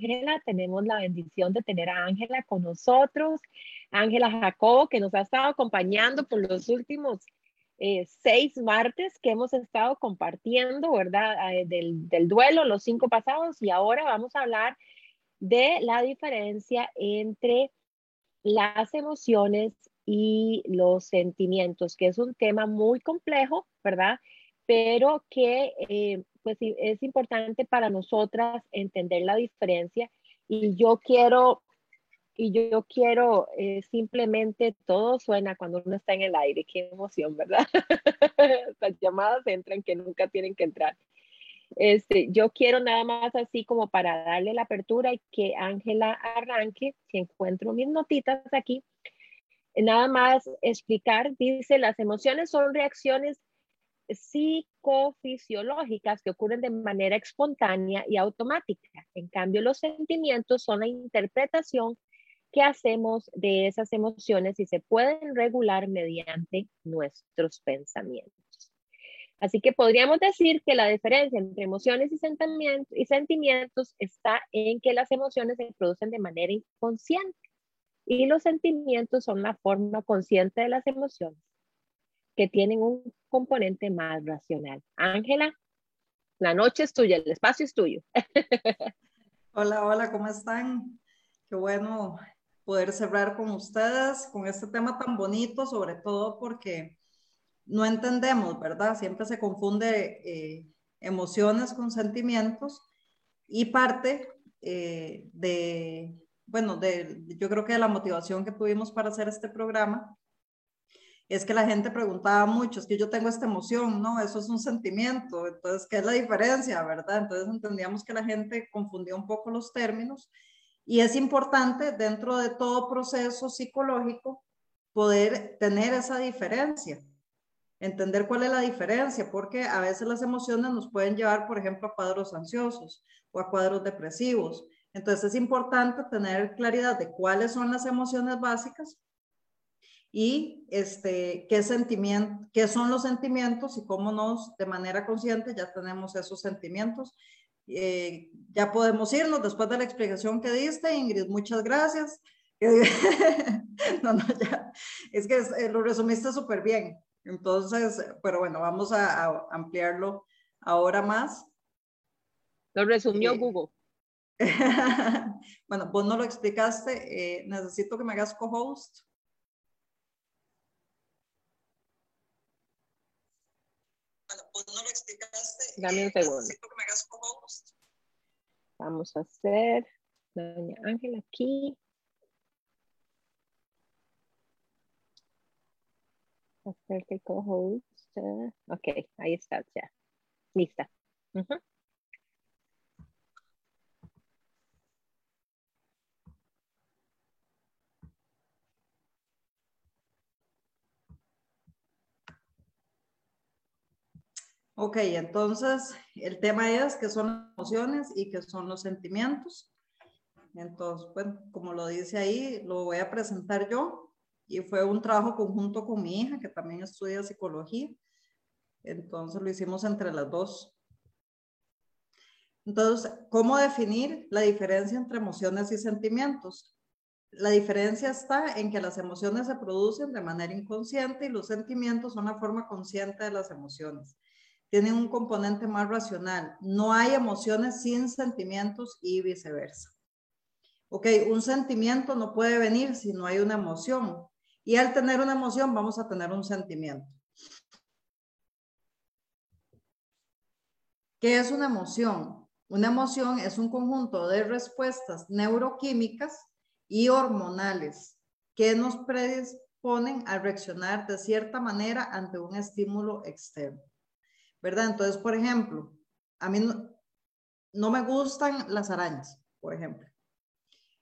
Ángela. Tenemos la bendición de tener a Ángela con nosotros. Ángela Jacobo, que nos ha estado acompañando por los últimos eh, seis martes que hemos estado compartiendo, ¿verdad? Eh, del, del duelo, los cinco pasados. Y ahora vamos a hablar de la diferencia entre las emociones y los sentimientos, que es un tema muy complejo, ¿verdad? Pero que eh, pues es importante para nosotras entender la diferencia y yo quiero y yo quiero eh, simplemente todo suena cuando uno está en el aire, qué emoción, ¿verdad? Las llamadas entran que nunca tienen que entrar. Este, yo quiero nada más así como para darle la apertura y que Ángela arranque, si encuentro mis notitas aquí, nada más explicar, dice, las emociones son reacciones psicofisiológicas que ocurren de manera espontánea y automática. En cambio, los sentimientos son la interpretación que hacemos de esas emociones y se pueden regular mediante nuestros pensamientos. Así que podríamos decir que la diferencia entre emociones y sentimientos, y está en que las emociones se producen de manera inconsciente y los sentimientos son la forma consciente de las emociones que tienen un componente más racional. Ángela, la noche es tuya, el espacio es tuyo. Hola, hola, ¿cómo están? Qué bueno poder cerrar con ustedes con este tema tan bonito, sobre todo porque no entendemos, ¿verdad? Siempre se confunde eh, emociones con sentimientos y parte eh, de, bueno, de, yo creo que la motivación que tuvimos para hacer este programa es que la gente preguntaba mucho, es que yo tengo esta emoción, ¿no? Eso es un sentimiento, entonces, ¿qué es la diferencia, verdad? Entonces entendíamos que la gente confundía un poco los términos y es importante dentro de todo proceso psicológico poder tener esa diferencia, entender cuál es la diferencia, porque a veces las emociones nos pueden llevar, por ejemplo, a cuadros ansiosos o a cuadros depresivos. Entonces es importante tener claridad de cuáles son las emociones básicas y este, qué, sentimiento, qué son los sentimientos y cómo nos, de manera consciente, ya tenemos esos sentimientos. Eh, ya podemos irnos después de la explicación que diste, Ingrid, muchas gracias. no, no, ya, es que eh, lo resumiste súper bien. Entonces, pero bueno, vamos a, ampliarlo ahora más. Lo resumió eh, Google. bueno, vos no lo explicaste. necesito que me hagas co-host. Bueno, vos no lo explicaste. Dame un segundo. Necesito que me hagas. Vamos a hacer Doña Ángela aquí. Hacerte co-host. Ok, ahí está ya. Lista. Ok, entonces el tema es que son las emociones y que son los sentimientos. Entonces, bueno, como lo dice ahí, lo voy a presentar yo y fue un trabajo conjunto con mi hija que también estudia psicología. Entonces lo hicimos entre las dos. Entonces, ¿cómo definir la diferencia entre emociones y sentimientos? La diferencia está en que las emociones se producen de manera inconsciente y los sentimientos son la forma consciente de las emociones tienen un componente más racional. No hay emociones sin sentimientos y viceversa. Ok, un sentimiento no puede venir si no hay una emoción. Y al tener una emoción vamos a tener un sentimiento. ¿Qué es una emoción? Una emoción es un conjunto de respuestas neuroquímicas y hormonales que nos predisponen a reaccionar de cierta manera ante un estímulo externo. ¿Verdad? Entonces, por ejemplo, a mí no, me gustan las arañas, por ejemplo.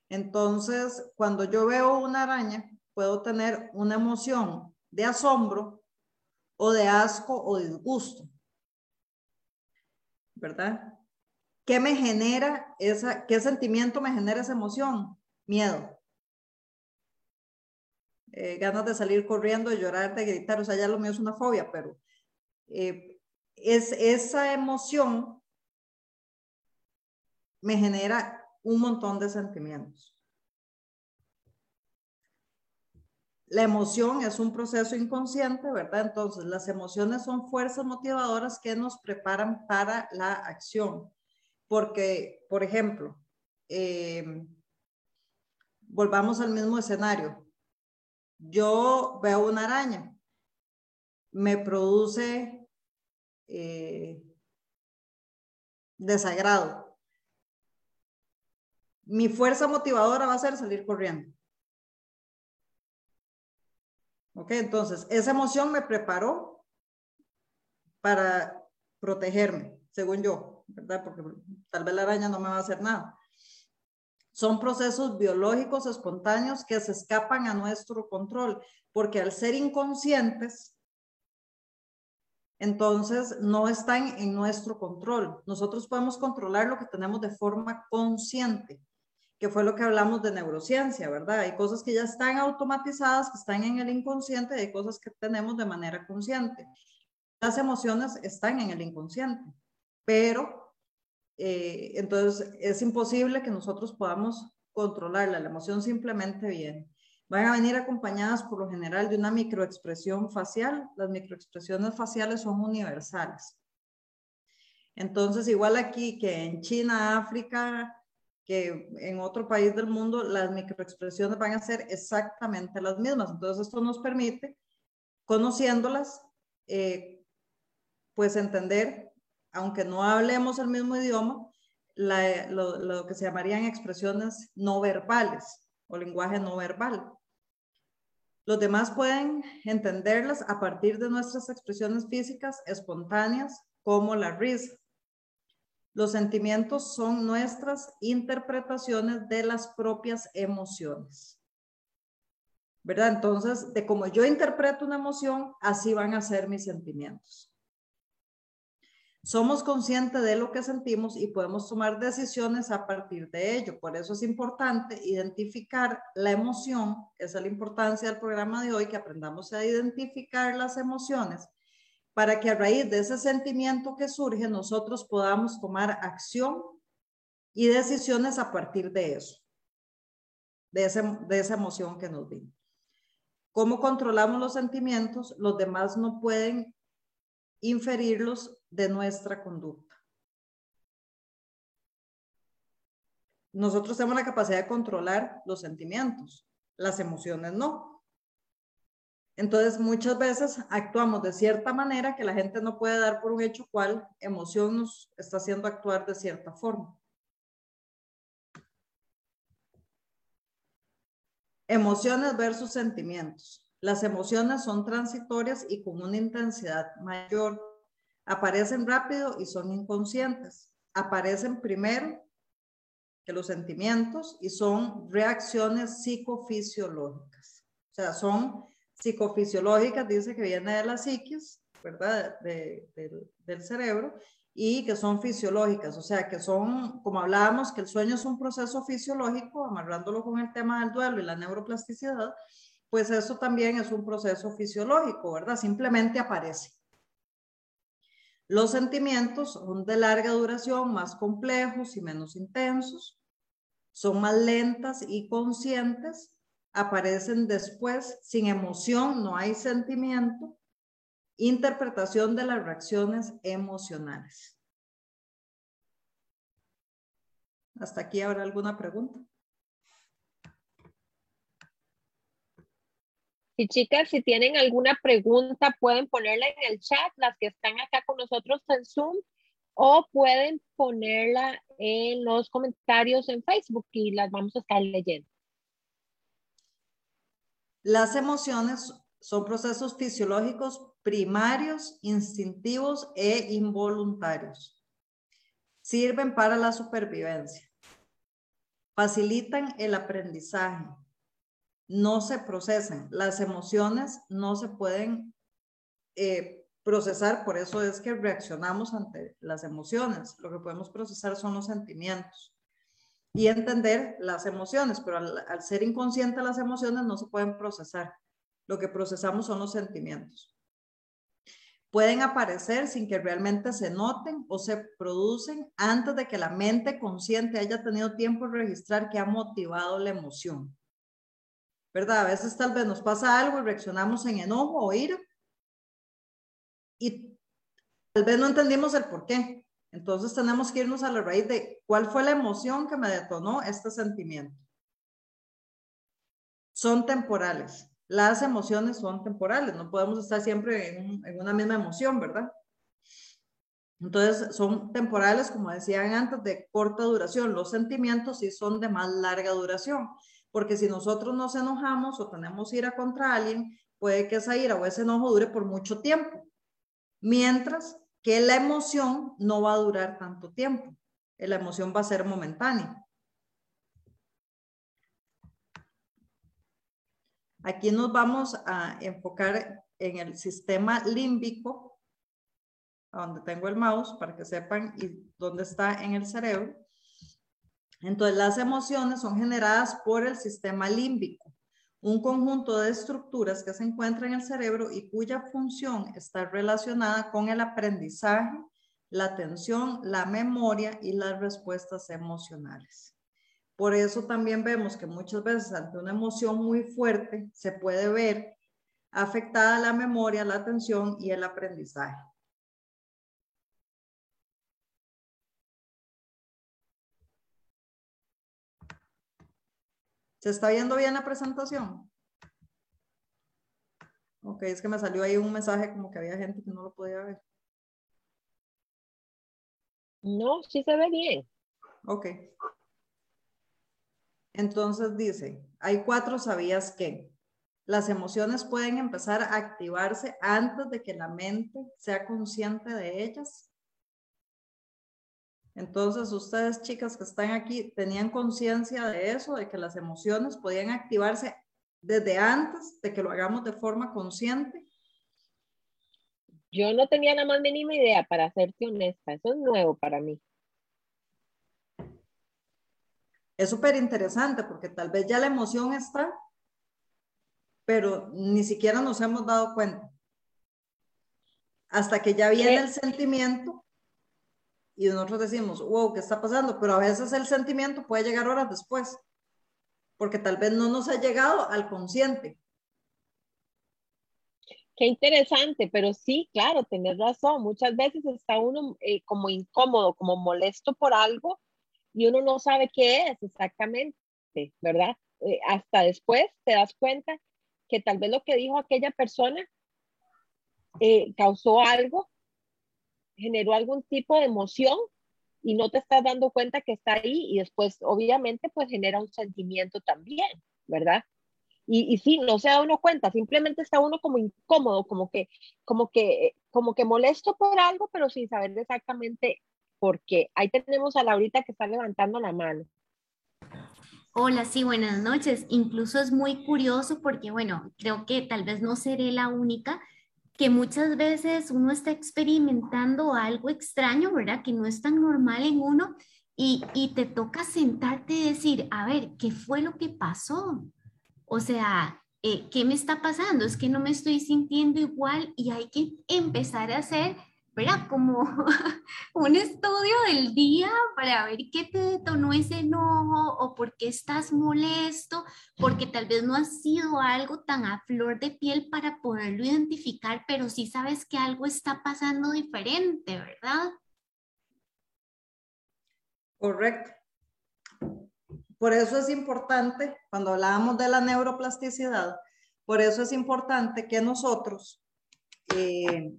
Entonces, cuando yo veo una araña, puedo tener una emoción de asombro o de asco o disgusto. ¿Verdad? ¿Qué me genera esa, qué sentimiento me genera esa emoción? Miedo. Eh, ganas de salir corriendo, de llorar, de gritar, o sea, ya lo mío es una fobia, pero eh, es esa emoción me genera un montón de sentimientos. La emoción es un proceso inconsciente, ¿verdad? Entonces, las emociones son fuerzas motivadoras que nos preparan para la acción. Porque, por ejemplo, eh, volvamos al mismo escenario. Yo veo una araña, me produce eh, desagrado. Mi fuerza motivadora va a ser salir corriendo. ¿Ok? Entonces, esa emoción me preparó para protegerme, según yo, ¿verdad? Porque tal vez la araña no me va a hacer nada. Son procesos biológicos espontáneos que se escapan a nuestro control, porque al ser inconscientes, entonces no están en nuestro control. Nosotros podemos controlar lo que tenemos de forma consciente que fue lo que hablamos de neurociencia, ¿verdad? Hay cosas que ya están automatizadas, que están en el inconsciente, y hay cosas que tenemos de manera consciente. Las emociones están en el inconsciente, pero eh, entonces es imposible que nosotros podamos controlarla, la emoción simplemente viene. Van a venir acompañadas por lo general de una microexpresión facial. Las microexpresiones faciales son universales. Entonces, igual aquí que en China, África, que en otro país del mundo las microexpresiones van a ser exactamente las mismas. Entonces esto nos permite, conociéndolas, eh, pues entender, aunque no hablemos el mismo idioma, lo, lo que se llamarían expresiones no verbales o lenguaje no verbal. Los demás pueden entenderlas a partir de nuestras expresiones físicas espontáneas, como la risa, los sentimientos son nuestras interpretaciones de las propias emociones. ¿Verdad? Entonces, de cómo yo interpreto una emoción, así van a ser mis sentimientos. Somos conscientes de lo que sentimos y podemos tomar decisiones a partir de ello. Por eso es importante identificar la emoción. Esa es la importancia del programa de hoy, que aprendamos a identificar las emociones para que a raíz de ese sentimiento que surge nosotros podamos tomar acción y decisiones a partir de eso, de, esa emoción que nos vino. ¿Cómo controlamos los sentimientos? Los demás no pueden inferirlos de nuestra conducta. Nosotros tenemos la capacidad de controlar los sentimientos, las emociones no. Entonces, muchas veces actuamos de cierta manera que la gente no puede dar por un hecho cuál emoción nos está haciendo actuar de cierta forma. Emociones versus sentimientos. Las emociones son transitorias y con una intensidad mayor. Aparecen rápido y son inconscientes. Aparecen primero que los sentimientos y son reacciones psicofisiológicas. O sea, son psicofisiológicas, dice que viene de la psiquis, ¿verdad? del cerebro, y que son fisiológicas, o sea, que son, como hablábamos, que el sueño es un proceso fisiológico, amarrándolo con el tema del duelo y la neuroplasticidad, pues eso también es un proceso fisiológico, ¿verdad? Simplemente aparece. Los sentimientos son de larga duración, más complejos y menos intensos, son más lentas y conscientes, aparecen después sin emoción, no hay sentimiento, interpretación de las reacciones emocionales. Hasta aquí habrá alguna pregunta. Y chicas, si tienen alguna pregunta, pueden ponerla en el chat, las que están acá con nosotros en Zoom, o pueden ponerla en los comentarios en Facebook y las vamos a estar leyendo. Las emociones son procesos fisiológicos primarios, instintivos e involuntarios. Sirven para la supervivencia. Facilitan el aprendizaje. No se procesan. Las emociones no se pueden eh, procesar, por eso es que reaccionamos ante las emociones. Lo que podemos procesar son los sentimientos y entender las emociones, pero al, ser inconsciente las emociones no se pueden procesar. Lo que procesamos son los sentimientos. pueden aparecer sin que realmente se noten o se producen antes de que la mente consciente haya tenido tiempo de registrar que ha motivado la emoción. ¿Verdad? A veces tal vez nos pasa algo y reaccionamos en enojo o ira y tal vez no entendimos el por qué. Entonces tenemos que irnos a la raíz de cuál fue la emoción que me detonó este sentimiento. Son temporales las emociones son temporales, no podemos estar siempre en, una misma emoción, ¿verdad? Entonces, son temporales, como decían antes, de corta duración. Los sentimientos sí son de más larga duración, porque si nosotros nos enojamos o tenemos ira contra alguien, puede que esa ira o ese enojo dure por mucho tiempo, mientras que la emoción no va a durar tanto tiempo. La emoción va a ser momentánea. Aquí nos vamos a enfocar en el sistema límbico, donde tengo el mouse para que sepan y dónde está en el cerebro. Entonces, las emociones son generadas por el sistema límbico, un conjunto de estructuras que se encuentra en el cerebro y cuya función está relacionada con el aprendizaje, la atención, la memoria y las respuestas emocionales. Por eso también vemos que muchas veces ante una emoción muy fuerte se puede ver afectada la memoria, la atención y el aprendizaje. ¿Se está viendo bien la presentación? Ok, es que me salió ahí un mensaje como que había gente que no lo podía ver. No, sí se ve bien. Ok. Entonces dice, hay cuatro sabías que las emociones pueden empezar a activarse antes de que la mente sea consciente de ellas. Entonces, ustedes chicas que están aquí, ¿tenían conciencia de eso, de que las emociones podían activarse desde antes de que lo hagamos de forma consciente? Yo no tenía la más mínima idea, para serte honesta. Eso es nuevo para mí es súper interesante porque tal vez ya la emoción está, pero ni siquiera nos hemos dado cuenta. Hasta que ya viene el sentimiento y nosotros decimos, wow, ¿qué está pasando? Pero a veces el sentimiento puede llegar horas después, porque tal vez no nos ha llegado al consciente. Qué interesante, pero sí, claro, tenés razón. Muchas veces está uno eh, como incómodo, como molesto por algo y uno no sabe qué es exactamente, ¿verdad? Eh, hasta después te das cuenta que tal vez lo que dijo aquella persona eh, causó algo, generó algún tipo de emoción y no te estás dando cuenta que está ahí y después obviamente pues genera un sentimiento también, ¿verdad? Y, y sí, no se da uno cuenta, simplemente está uno como incómodo, como que, como que, como que molesto por algo, pero sin saber exactamente porque ahí tenemos a Laurita que está levantando la mano. Hola, sí, buenas noches. Incluso es muy curioso porque, bueno, creo que tal vez no seré la única, que muchas veces uno está experimentando algo extraño, ¿verdad? Que no es tan normal en uno y, y te toca sentarte y decir, a ver, ¿qué fue lo que pasó? O sea, eh, ¿qué me está pasando? Es que no me estoy sintiendo igual y hay que empezar a hacer ¿verdad? Como un estudio del día para ver qué te detonó ese enojo o por qué estás molesto, porque tal vez no ha sido algo tan a flor de piel para poderlo identificar, pero sí sabes que algo está pasando diferente, ¿verdad? Correcto. Por eso es importante, cuando hablábamos de la neuroplasticidad, por eso es importante que nosotros eh,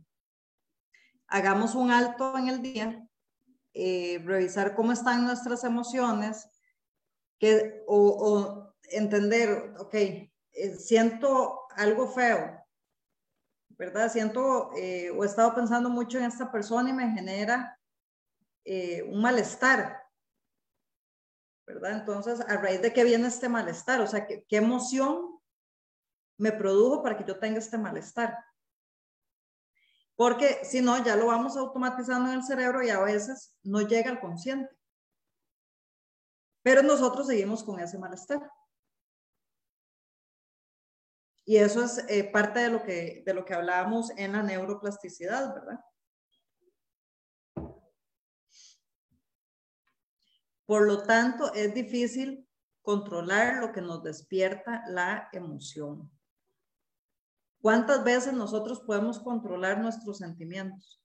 hagamos un alto en el día, eh, revisar cómo están nuestras emociones, que, o, entender, ok, eh, siento algo feo, ¿verdad? Siento eh, o he estado pensando mucho en esta persona y me genera un malestar, ¿verdad? Entonces, a raíz de qué viene este malestar, o sea, ¿qué, qué emoción me produjo para que yo tenga este malestar? Porque si no, ya lo vamos automatizando en el cerebro y a veces no llega al consciente. Pero nosotros seguimos con ese malestar. Y eso es eh, parte de lo, que, de lo que hablábamos en la neuroplasticidad, ¿verdad? Por lo tanto, es difícil controlar lo que nos despierta la emoción. ¿Cuántas veces nosotros podemos controlar nuestros sentimientos?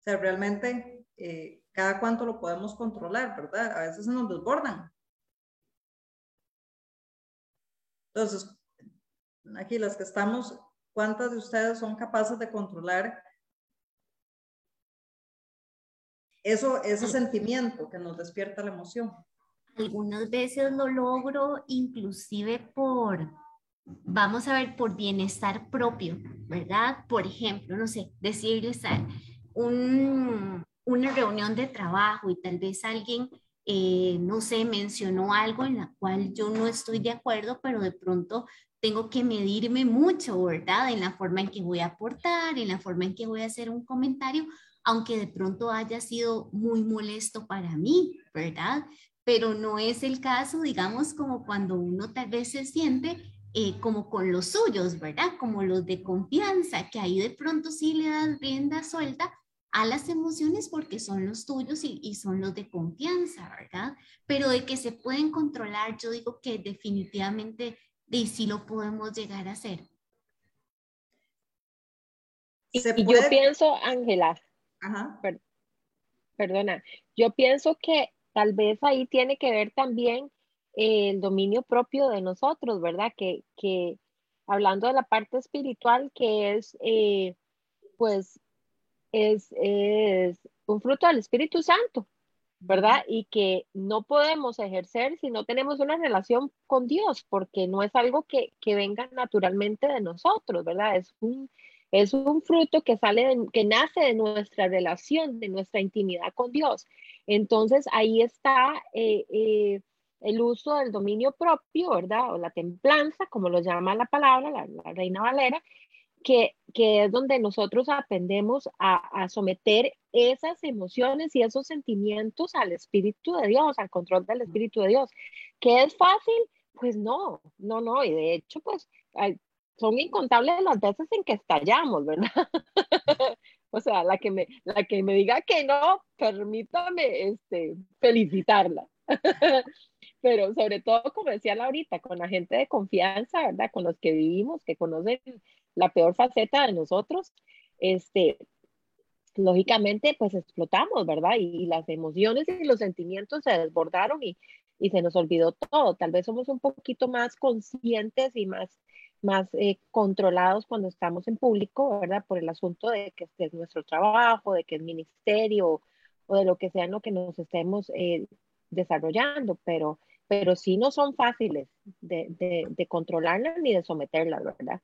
O sea, realmente, eh, cada cuánto lo podemos controlar, ¿verdad? A veces se nos desbordan. Entonces, aquí las que estamos, ¿cuántas de ustedes son capaces de controlar eso, ese sentimiento que nos despierta la emoción. Algunas veces lo logro inclusive por, vamos a ver, por bienestar propio, ¿verdad? Por ejemplo, no sé, decirles un, una reunión de trabajo y tal vez alguien, eh, no sé, mencionó algo en la cual yo no estoy de acuerdo, pero de pronto tengo que medirme mucho, ¿verdad? En la forma en que voy a aportar, en la forma en que voy a hacer un comentario, aunque de pronto haya sido muy molesto para mí, ¿verdad? Pero no es el caso, digamos, como cuando uno tal vez se siente eh, como con los suyos, ¿verdad? Como los de confianza, que ahí de pronto sí le das rienda suelta a las emociones porque son los tuyos y, y, son los de confianza, ¿verdad? Pero de que se pueden controlar, yo digo que definitivamente de sí lo podemos llegar a hacer. Y, y yo pienso, Ángela, perdona, yo pienso que tal vez ahí tiene que ver también el dominio propio de nosotros, ¿verdad? Que, que hablando de la parte espiritual, que es, eh, pues, es, es un fruto del Espíritu Santo, ¿verdad? Y que no podemos ejercer si no tenemos una relación con Dios, porque no es algo que, que venga naturalmente de nosotros, ¿verdad? Es un, es un fruto que sale, que nace de nuestra relación, de nuestra intimidad con Dios. Entonces ahí está eh, eh, el uso del dominio propio, ¿verdad? O la templanza, como lo llama la palabra, la, Reina Valera, que, que, es donde nosotros aprendemos a, someter esas emociones y esos sentimientos al Espíritu de Dios, al control del Espíritu de Dios. ¿Que es fácil? Pues no, no, no. Y de hecho, pues son incontables las veces en que estallamos, ¿verdad? o sea, la que me, la que me diga que no, permítame este, felicitarla. Pero sobre todo, como decía Laurita, con la gente de confianza, ¿verdad? Con los que vivimos, que conocen la peor faceta de nosotros, este, lógicamente, pues explotamos, ¿verdad? Y, las emociones y los sentimientos se desbordaron y, y se nos olvidó todo. Tal vez somos un poquito más conscientes y más más eh, controlados cuando estamos en público, ¿verdad? Por el asunto de que este es nuestro trabajo, de que es ministerio o de lo que sea en lo que nos estemos eh, desarrollando, pero, pero sí no son fáciles de, de, de controlarlas ni de someterlas, ¿verdad?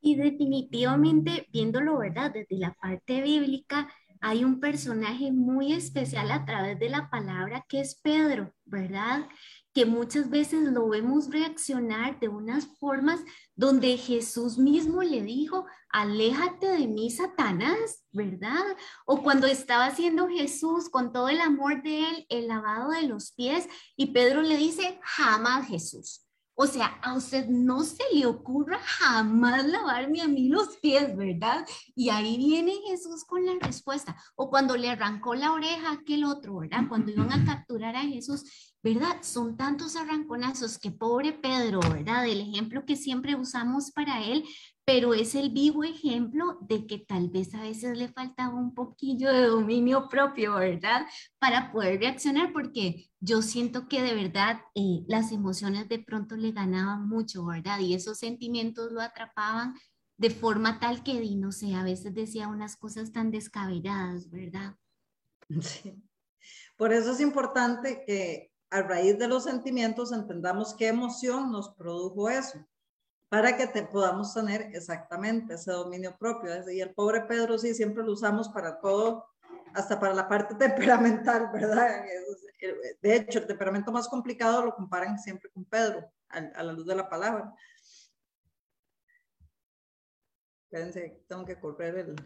Y definitivamente, viéndolo, ¿verdad? Desde la parte bíblica, hay un personaje muy especial a través de la palabra que es Pedro, ¿verdad? Que muchas veces lo vemos reaccionar de unas formas donde Jesús mismo le dijo, aléjate de mí, Satanás, ¿verdad? O cuando estaba haciendo Jesús con todo el amor de él, el lavado de los pies, y Pedro le dice, jamás Jesús. O sea, a usted no se le ocurra jamás lavarme a mí los pies, ¿verdad? Y ahí viene Jesús con la respuesta. O cuando le arrancó la oreja a aquel otro, ¿verdad? Cuando iban a capturar a Jesús, ¿verdad? Son tantos arranconazos que pobre Pedro, ¿verdad? El ejemplo que siempre usamos para él, pero es el vivo ejemplo de que tal vez a veces le faltaba un poquillo de dominio propio, ¿verdad? Para poder reaccionar, porque yo siento que de verdad eh, las emociones de pronto le ganaban mucho, ¿verdad? Y esos sentimientos lo atrapaban de forma tal que, no sé, a veces decía unas cosas tan descabelladas, ¿verdad? Sí. Por eso es importante que a raíz de los sentimientos entendamos qué emoción nos produjo eso, para que podamos tener exactamente ese dominio propio. Y el pobre Pedro sí, siempre lo usamos para todo, hasta para la parte temperamental, ¿verdad? De hecho, el temperamento más complicado lo comparan siempre con Pedro, a la luz de la palabra. Espérense, tengo que correr el...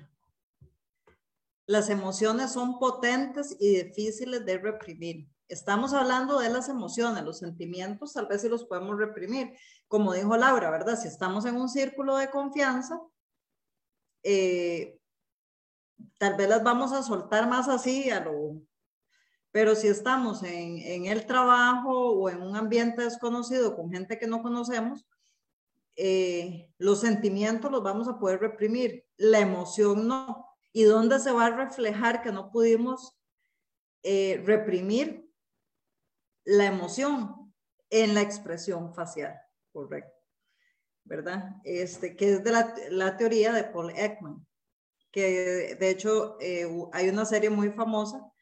Las emociones son potentes y difíciles de reprimir estamos hablando de las emociones, los sentimientos, tal vez si los podemos reprimir. Como dijo Laura, ¿verdad? Si estamos en un círculo de confianza, eh, tal vez las vamos a soltar más así a lo... Pero si estamos en, en el trabajo o en un ambiente desconocido con gente que no conocemos, eh, los sentimientos los vamos a poder reprimir, la emoción no. ¿Y dónde se va a reflejar que no pudimos eh, reprimir la emoción? En la expresión facial, correcto. ¿Verdad? Este, que es de la, la teoría de Paul Ekman, que de hecho eh, hay una serie muy famosa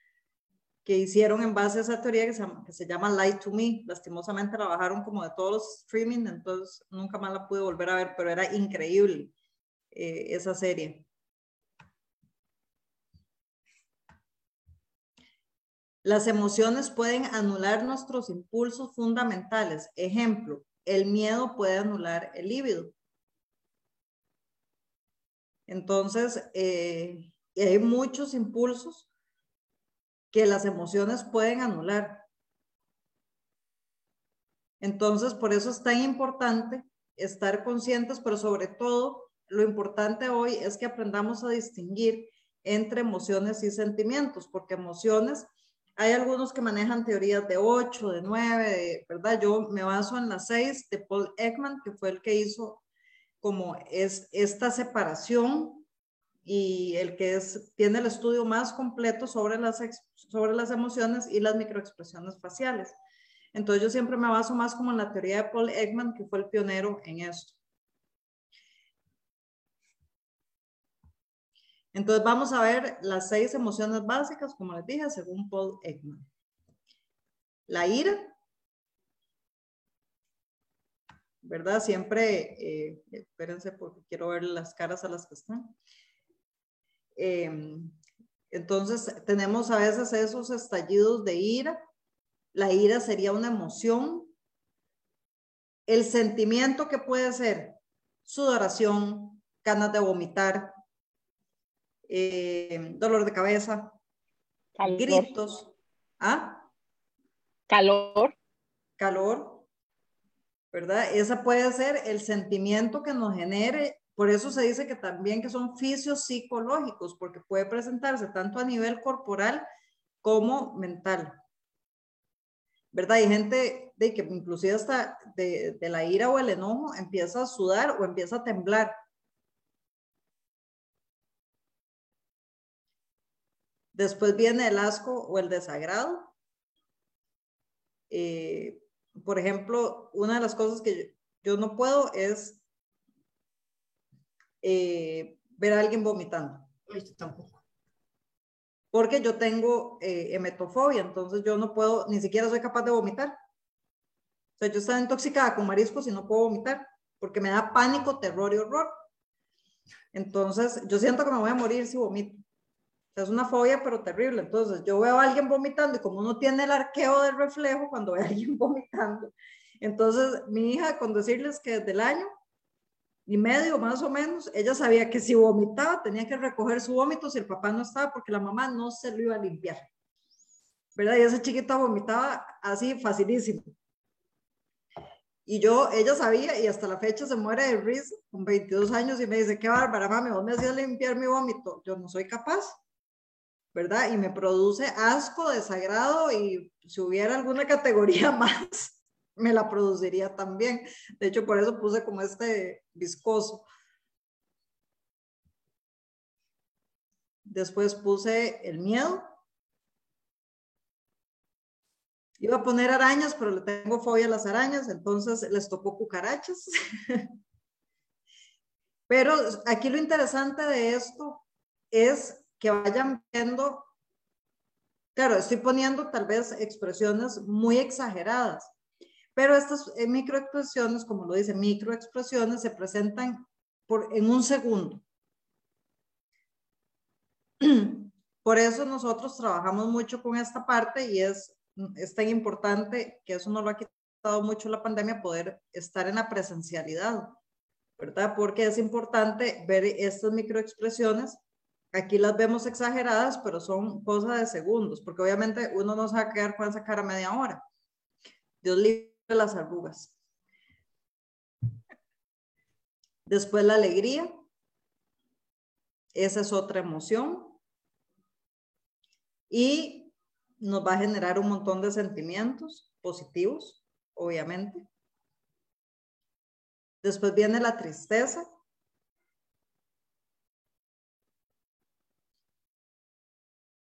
que hicieron en base a esa teoría que se, llama, Light to Me. Lastimosamente la bajaron como de todos los streaming, entonces nunca más la pude volver a ver, pero era increíble eh, esa serie. Las emociones pueden anular nuestros impulsos fundamentales. Ejemplo, el miedo puede anular el líbido. Entonces, eh, hay muchos impulsos que las emociones pueden anular. Entonces, por eso es tan importante estar conscientes, pero sobre todo, lo importante hoy es que aprendamos a distinguir entre emociones y sentimientos, porque emociones, hay algunos que manejan teorías de 8, de 9, ¿verdad? Yo me baso en las 6 de Paul Ekman, que fue el que hizo como es esta separación y el que es, tiene el estudio más completo sobre las, sobre las emociones y las microexpresiones faciales. Entonces yo siempre me baso más como en la teoría de Paul Ekman, que fue el pionero en esto. Entonces vamos a ver las seis emociones básicas, como les dije, según Paul Ekman. La ira, ¿verdad? Siempre, eh, espérense porque quiero ver las caras a las que están. Em, entonces, tenemos a veces esos estallidos de ira. La ira sería una emoción. El sentimiento que puede ser sudoración, ganas de vomitar, em, dolor de cabeza, gritos. ¿Ah? Calor. Calor. ¿Verdad? Esa puede ser el sentimiento que nos genere por eso se dice que también que son fisios psicológicos, porque puede presentarse tanto a nivel corporal como mental. ¿Verdad? Hay gente de que inclusive hasta de, de la ira o el enojo empieza a sudar o empieza a temblar. Después viene el asco o el desagrado. Eh, por ejemplo, una de las cosas que yo, yo no puedo es eh, ver a alguien vomitando. tampoco. Porque yo tengo eh, hemetofobia, entonces yo no puedo, ni siquiera soy capaz de vomitar. O sea, yo estoy intoxicada con mariscos y no puedo vomitar, porque me da pánico, terror y horror. Entonces, yo siento que me voy a morir si vomito. O sea, es una fobia, pero terrible. Entonces, yo veo a alguien vomitando y como uno tiene el arqueo del reflejo cuando ve a alguien vomitando. Entonces, mi hija, con decirles que desde el año y medio más o menos, ella sabía que si vomitaba tenía que recoger su vómito si el papá no estaba porque la mamá no se lo iba a limpiar. ¿Verdad? Y esa chiquita vomitaba así facilísimo. Y yo, ella sabía y hasta la fecha se muere de risa con 22 años y me dice, qué bárbara, mami, vos me hacías limpiar mi vómito. Yo no soy capaz, ¿verdad? Y me produce asco, desagrado y si hubiera alguna categoría más, me la produciría también. De hecho, por eso puse como este viscoso. Después puse el miedo. Iba a poner arañas, pero le tengo fobia a las arañas, entonces les tocó cucarachas. pero aquí lo interesante de esto es que vayan viendo, claro, estoy poniendo tal vez expresiones muy exageradas, pero estas eh, microexpresiones, como lo dice, microexpresiones se presentan por, en un segundo. Por eso nosotros trabajamos mucho con esta parte y es, es tan importante que eso nos lo ha quitado mucho la pandemia, poder estar en la presencialidad, ¿verdad? Porque es importante ver estas microexpresiones aquí las vemos exageradas, pero son cosas de segundos, porque obviamente uno no se va a quedar con esa cara media hora. Dios libre las arrugas. Después la alegría. Esa es otra emoción. Y nos va a generar un montón de sentimientos positivos, obviamente. Después viene la tristeza.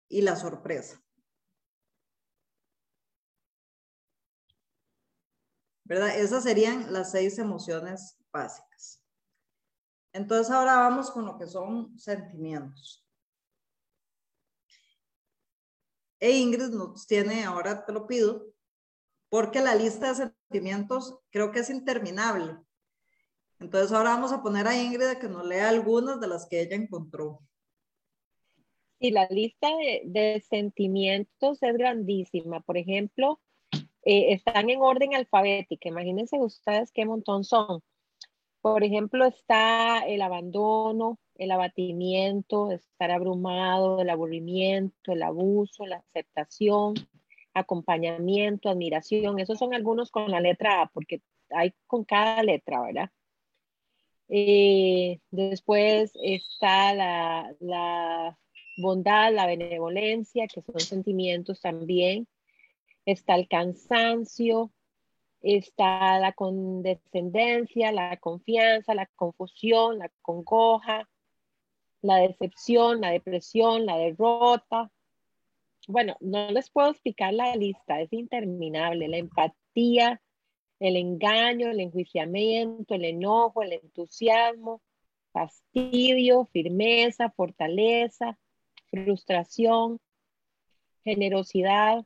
Y la sorpresa. ¿Verdad? Esas serían las seis emociones básicas. Entonces ahora vamos con lo que son sentimientos. E Ingrid nos tiene, ahora te lo pido, porque la lista de sentimientos creo que es interminable. Entonces ahora vamos a poner a Ingrid que nos lea algunas de las que ella encontró. Y la lista de, sentimientos es grandísima. Por ejemplo, eh, están en orden alfabética. Imagínense ustedes qué montón son. Por ejemplo, está el abandono, el abatimiento, estar abrumado, el aburrimiento, el abuso, la aceptación, acompañamiento, admiración. Esos son algunos con la letra A, porque hay con cada letra, ¿verdad? Eh, después está la bondad, la benevolencia, que son sentimientos también. Está el cansancio, está la condescendencia, la confianza, la confusión, la congoja, la decepción, la depresión, la derrota. Bueno, no les puedo explicar la lista, es interminable. La empatía, el engaño, el enjuiciamiento, el enojo, el entusiasmo, fastidio, firmeza, fortaleza, frustración, generosidad,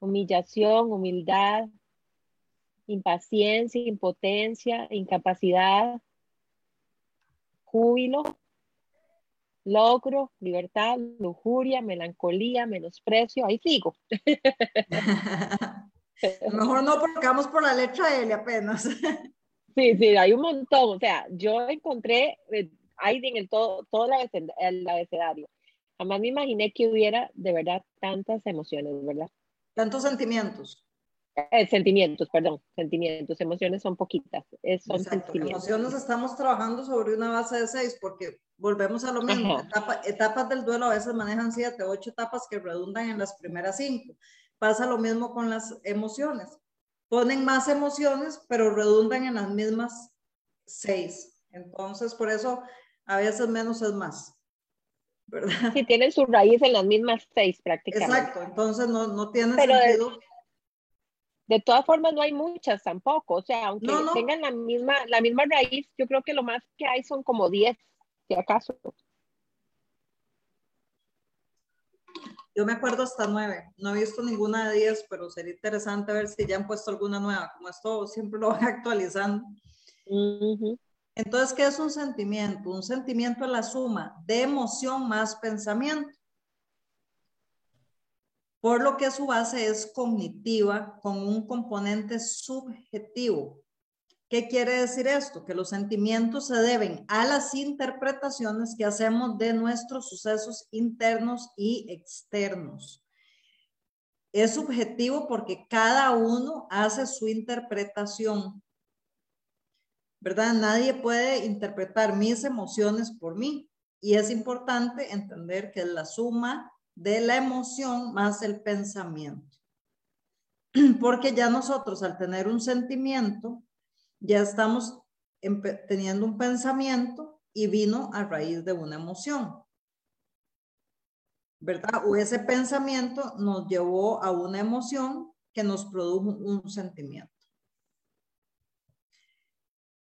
humillación, humildad, impaciencia, impotencia, incapacidad, júbilo, logro, libertad, lujuria, melancolía, menosprecio, ahí sigo. Mejor no porque vamos por la letra L apenas. Sí, sí, hay un montón. O sea, yo encontré ahí en el todo, todo el abecedario. Jamás me imaginé que hubiera de verdad tantas emociones, ¿verdad? Tantos sentimientos. Eh, sentimientos, perdón, sentimientos, emociones son poquitas. son sentimientos. Emociones estamos trabajando sobre una base de seis porque volvemos a lo mismo. etapas del duelo a veces manejan siete, ocho etapas que redundan en las primeras cinco. Pasa lo mismo con las emociones. Ponen más emociones, pero redundan en las mismas seis. Entonces, por eso a veces menos es más. ¿verdad? Sí, tienen su raíz en las mismas seis prácticamente. Exacto, entonces no, no tiene sentido. De, todas formas no hay muchas tampoco, o sea, aunque tengan la misma, la misma raíz, yo creo que lo más que hay son como diez, si acaso. Yo me acuerdo hasta nueve, no he visto ninguna de diez, pero sería interesante ver si ya han puesto alguna nueva, como esto siempre lo van actualizando. Entonces, ¿qué es un sentimiento? Un sentimiento es la suma de emoción más pensamiento. Por lo que su base es cognitiva con un componente subjetivo. ¿Qué quiere decir esto? Que los sentimientos se deben a las interpretaciones que hacemos de nuestros sucesos internos y externos. Es subjetivo porque cada uno hace su interpretación ¿verdad? Nadie puede interpretar mis emociones por mí y es importante entender que es la suma de la emoción más el pensamiento. Porque ya nosotros al tener un sentimiento, ya estamos teniendo un pensamiento y vino a raíz de una emoción. ¿Verdad? O ese pensamiento nos llevó a una emoción que nos produjo un sentimiento.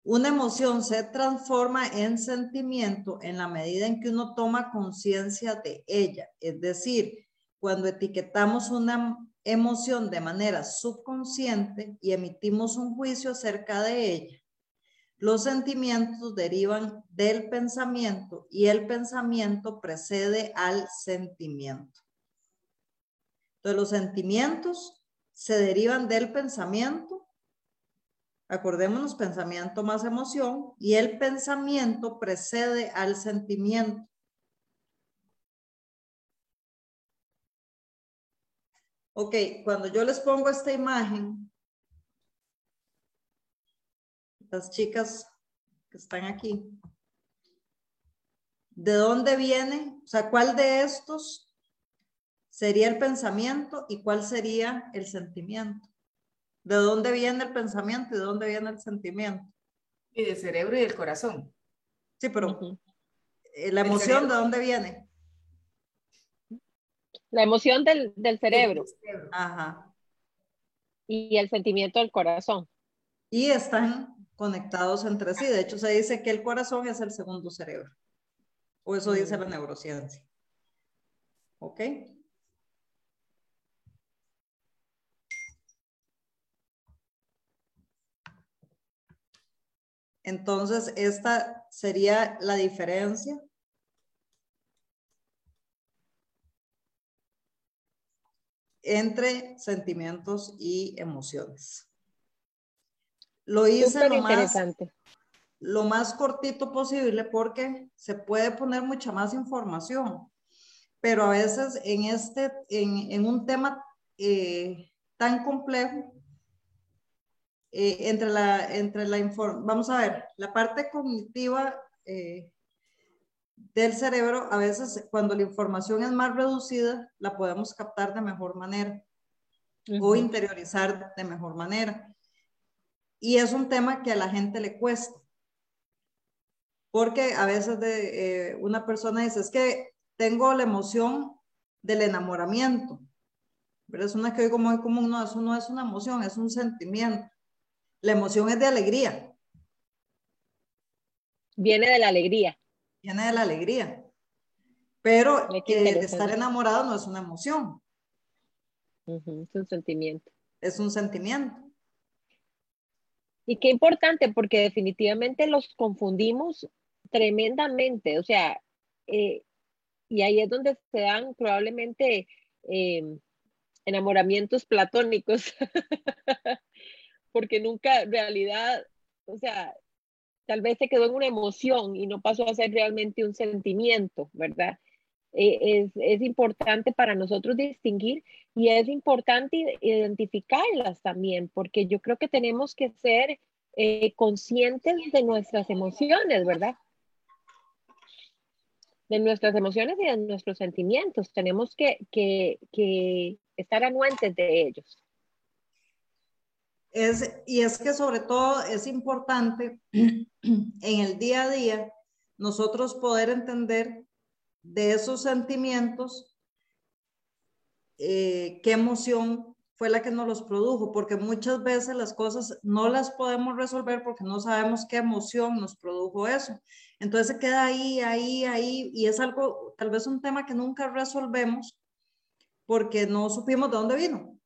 Una emoción se transforma en sentimiento en la medida en que uno toma conciencia de ella. Es decir, cuando etiquetamos una emoción de manera subconsciente y emitimos un juicio acerca de ella, los sentimientos derivan del pensamiento y el pensamiento precede al sentimiento. Entonces, los sentimientos se derivan del pensamiento Acordémonos, pensamiento más emoción y el pensamiento precede al sentimiento. Ok, cuando yo les pongo esta imagen, las chicas que están aquí, ¿de dónde viene? O sea, ¿cuál de estos sería el pensamiento y cuál sería el sentimiento? ¿De dónde viene el pensamiento y de dónde viene el sentimiento? Y del cerebro y del corazón. Sí, pero eh, la emoción, ¿de dónde viene? La emoción del, cerebro. Ajá. Y el sentimiento del corazón. Y están conectados entre sí. De hecho, se dice que el corazón es el segundo cerebro. O eso dice la mm. neurociencia. ¿Ok? Entonces, esta sería la diferencia. Entre sentimientos y emociones. Lo hice lo más, lo más cortito posible porque se puede poner mucha más información, pero a veces en, este, en, un tema eh, tan complejo, eh, entre la, entre la vamos a ver, la parte cognitiva eh, del cerebro, a veces cuando la información es más reducida, la podemos captar de mejor manera o interiorizar de mejor manera. Y es un tema que a la gente le cuesta. Porque a veces de, eh, una persona dice, es que tengo la emoción del enamoramiento. Pero es una que oigo muy común, no, eso no es una emoción, es un sentimiento. La emoción es de alegría. Viene de la alegría viene de la alegría. Pero que estar enamorado no es una emoción. es un sentimiento. Es un sentimiento. Y qué importante, porque definitivamente los confundimos tremendamente. O sea, eh, y ahí es donde se dan probablemente em, enamoramientos platónicos, porque nunca en realidad, o sea, tal vez se quedó en una emoción y no pasó a ser realmente un sentimiento, ¿verdad? Eh, es, importante para nosotros distinguir y es importante identificarlas también, porque yo creo que tenemos que ser eh, conscientes de nuestras emociones, ¿verdad? De nuestras emociones y de nuestros sentimientos. Tenemos que, que estar anuentes de ellos. Es, y es que sobre todo es importante en el día a día nosotros poder entender de esos sentimientos eh, qué emoción fue la que nos los produjo, porque muchas veces las cosas no las podemos resolver porque no sabemos qué emoción nos produjo eso. Entonces se queda ahí, ahí, ahí, y es algo, tal vez un tema que nunca resolvemos porque no supimos de dónde vino,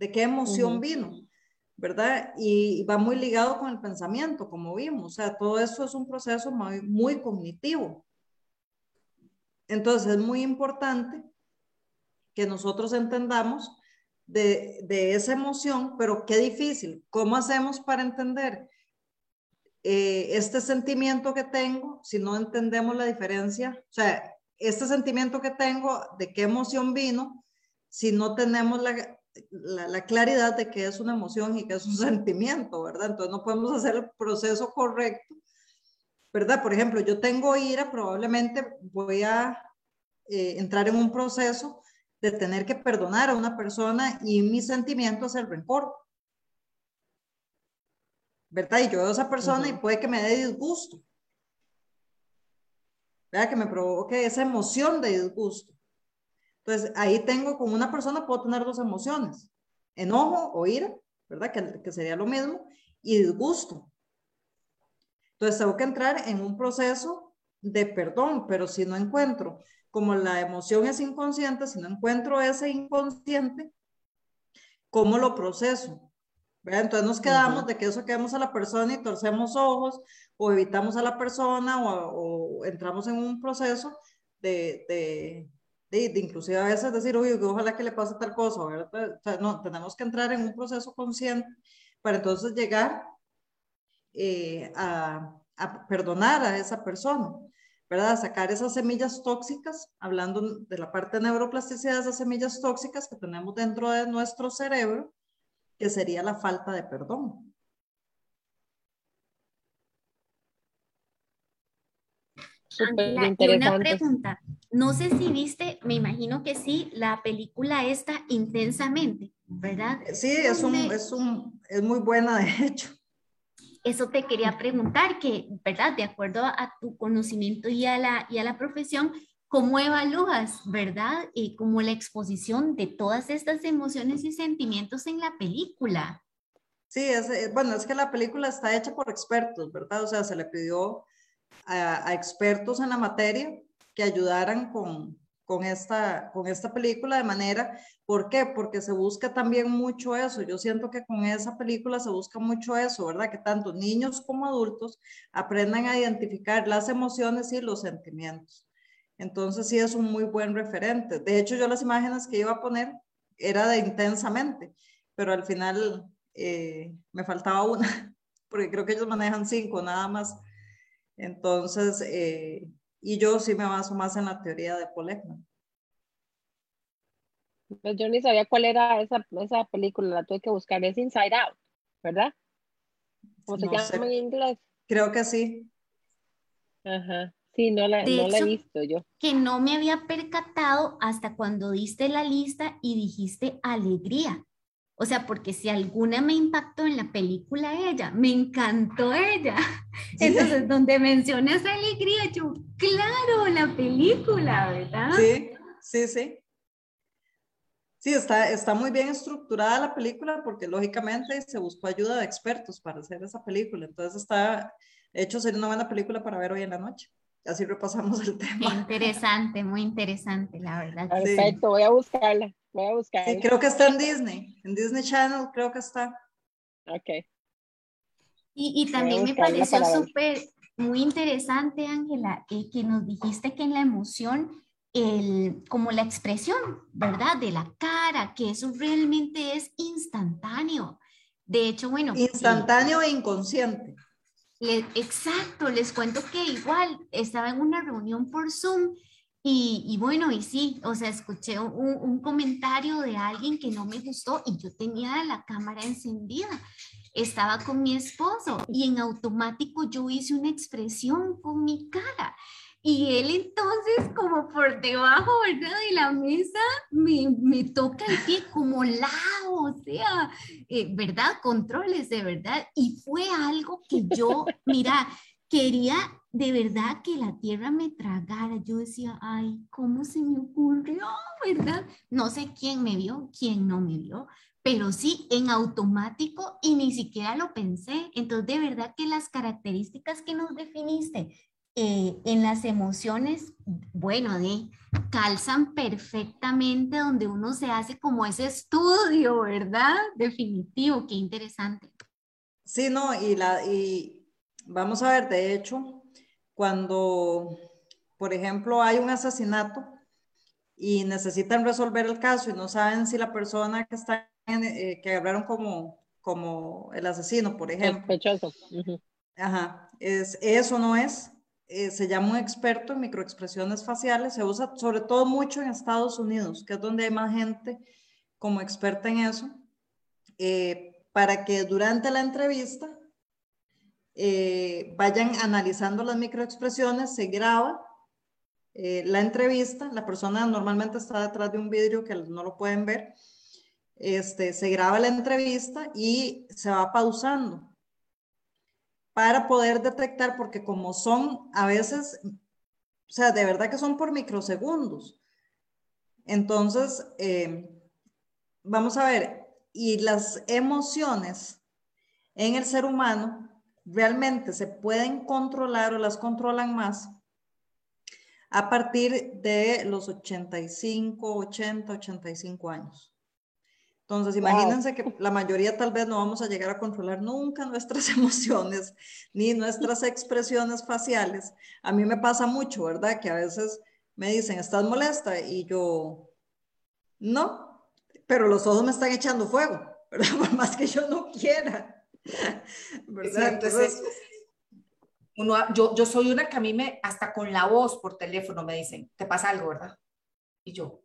de qué emoción vino. ¿Verdad? Y va muy ligado con el pensamiento, como vimos. O sea, todo eso es un proceso muy, cognitivo. Entonces, es muy importante que nosotros entendamos de, de, esa emoción, pero qué difícil. ¿Cómo hacemos para entender eh, este sentimiento que tengo si no entendemos la diferencia? O sea, este sentimiento que tengo, de qué emoción vino, si no tenemos la, la, claridad de que es una emoción y que es un sentimiento, ¿verdad? Entonces no podemos hacer el proceso correcto, ¿verdad? Por ejemplo, yo tengo ira, probablemente voy a eh, entrar en un proceso de tener que perdonar a una persona y mi sentimiento es el rencor. ¿Verdad? Y yo veo a esa persona y puede que me dé disgusto. ¿Verdad? Que me provoque esa emoción de disgusto. Entonces, ahí tengo, con una persona puedo tener dos emociones, enojo o ira, ¿verdad? Que, que sería lo mismo, y disgusto. Entonces, tengo que entrar en un proceso de perdón, pero si no encuentro, como la emoción es inconsciente, si no encuentro ese inconsciente, ¿cómo lo proceso? ¿verdad? Entonces nos quedamos de que eso quedamos a la persona y torcemos ojos o evitamos a la persona o, o entramos en un proceso de, de, de, inclusive a veces decir, uy, ojalá que le pase tal cosa, ¿verdad? O sea, no, tenemos que entrar en un proceso consciente para entonces llegar eh, a, a, perdonar a esa persona, ¿verdad? Sacar esas semillas tóxicas, hablando de la parte de neuroplasticidad, esas semillas tóxicas que tenemos dentro de nuestro cerebro, que sería la falta de perdón. Una pregunta. No sé si viste, me imagino que sí, la película esta intensamente, ¿verdad? Sí, es, un, es, un, es muy buena, de hecho. Eso te quería preguntar, que, ¿verdad? De acuerdo a tu conocimiento y a la, y a la profesión, ¿cómo evalúas, verdad? Y como la exposición de todas estas emociones y sentimientos en la película. Sí, es, eh, bueno, es que la película está hecha por expertos, ¿verdad? O sea, se le pidió a, expertos en la materia que ayudaran con, con, esta, con esta película de manera, ¿por qué? Porque se busca también mucho eso. Yo siento que con esa película se busca mucho eso, ¿verdad? Que tanto niños como adultos aprendan a identificar las emociones y los sentimientos. Entonces sí es un muy buen referente. De hecho, yo las imágenes que iba a poner era de intensamente, pero al final eh, me faltaba una, porque creo que ellos manejan cinco nada más. Entonces, eh, y yo sí me baso más en la teoría de Paul Pues yo ni sabía cuál era esa, esa película, la tuve que buscar, es Inside Out, ¿verdad? ¿Cómo se llama en inglés? Creo que sí. Ajá, sí, no la, no la he visto yo. Que no me había percatado hasta cuando diste la lista y dijiste alegría. O sea, porque si alguna me impactó en la película ella, me encantó ella. Entonces, donde menciona esa alegría, yo, claro, la película, ¿verdad? Sí, sí, sí. Sí, está, está muy bien estructurada la película porque lógicamente se buscó ayuda de expertos para hacer esa película. Entonces está hecho ser una buena película para ver hoy en la noche. Así repasamos el tema. interesante, muy interesante, la verdad. Perfecto, voy a buscarla. Voy a buscar. Sí, creo que está en Disney. En Disney Channel creo que está. Ok. Y, y también me pareció súper, muy interesante, Ángela, eh, que nos dijiste que en la emoción, el, como la expresión, ¿verdad? De la cara, que eso realmente es instantáneo. De hecho, bueno. Instantáneo e inconsciente. exacto, les cuento que igual estaba en una reunión por Zoom y, bueno, y sí, o sea, escuché un, un, comentario de alguien que no me gustó y yo tenía la cámara encendida. Estaba con mi esposo y en automático yo hice una expresión con mi cara. Y él entonces, como por debajo, ¿verdad? De la mesa, me, me toca el pie como lado, o sea, eh, ¿verdad? Controles de verdad. Y fue algo que yo, mira, quería de verdad que la tierra me tragara. Yo decía, ay, ¿cómo se me ocurrió? ¿Verdad? No sé quién me vio, quién no me vio, pero sí en automático y ni siquiera lo pensé. Entonces, de verdad que las características que nos definiste eh, en las emociones, bueno, de, calzan perfectamente donde uno se hace como ese estudio, ¿verdad? Definitivo, qué interesante. Sí, no, y, la, y vamos a ver, de hecho, cuando, por ejemplo, hay un asesinato y necesitan resolver el caso y no saben si la persona que está eh, que hablaron como, como el asesino, por ejemplo. Sospechoso. Ajá, es, eso no es. Eh, se llama un experto en microexpresiones faciales, se usa sobre todo mucho en Estados Unidos, que es donde hay más gente como experta en eso, eh, para que durante la entrevista eh, vayan analizando las microexpresiones, se graba eh, la entrevista, la persona normalmente está detrás de un vidrio que no lo pueden ver, este, se graba la entrevista y se va pausando para poder detectar, porque como son a veces, o sea, de verdad que son por microsegundos. Entonces, eh, vamos a ver, y las emociones en el ser humano realmente se pueden controlar o las controlan más a partir de los 85, 80, 85 años. Entonces, imagínense que la mayoría tal vez no vamos a llegar a controlar nunca nuestras emociones ni nuestras expresiones faciales. A mí me pasa mucho, ¿verdad? Que a veces me dicen, ¿estás molesta? Y yo, no, pero los ojos me están echando fuego, ¿verdad? Por más que yo no quiera. ¿Verdad? Entonces, Uno, yo, yo soy una que a mí me, hasta con la voz por teléfono me dicen, te pasa algo, ¿verdad? Y yo,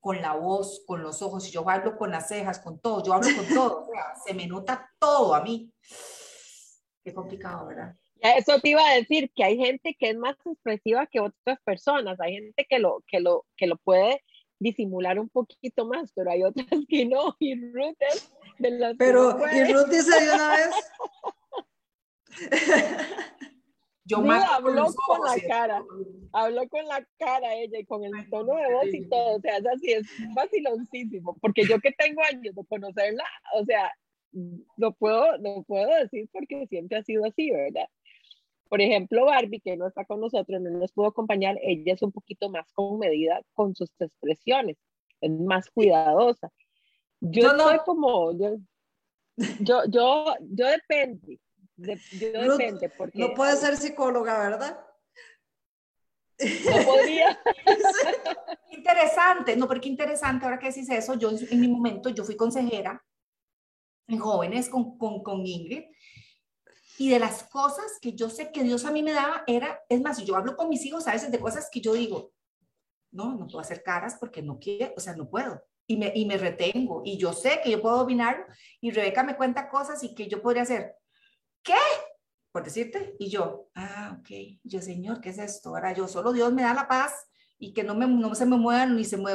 con la voz, con los ojos, y yo hablo con las cejas, con todo, yo hablo con todo, o sea, se me nota todo a mí. Qué complicado, ¿verdad? Eso te iba a decir, que hay gente que es más expresiva que otras personas, hay gente que lo, que lo, que lo puede disimular un poquito más, pero hay otras que no, y Ruth es de las Pero, y Ruth dice de una vez... Yo sí, habló con, la cara, habló con la cara ella y con el tono de voz y todo, o sea, es así, es vaciloncísimo, porque yo que tengo años de conocerla, o sea, lo puedo, lo puedo decir porque siempre ha sido así, ¿verdad? Por ejemplo, Barbie, que no está con nosotros, no nos pudo acompañar, ella es un poquito más comedida con sus expresiones, es más cuidadosa. Yo, no soy como, yo, yo, yo, yo depende, no puede ser psicóloga, ¿verdad? No podría. interesante, no, porque interesante ahora que decís eso. Yo en mi momento, yo fui consejera en jóvenes con, con, con Ingrid. Y de las cosas que yo sé que Dios a mí me daba era, es más, yo hablo con mis hijos a veces de cosas que yo digo, no, no puedo hacer caras porque no quiero, o sea, no puedo. Y me, y me retengo. Y yo sé que yo puedo dominar. Y Rebeca me cuenta cosas y que yo podría hacer, ¿qué? Por decirte, y yo, ah, ok, yo, Señor, ¿qué es esto? Ahora yo, solo Dios me da la paz y que no, me, no se me muevan ni se me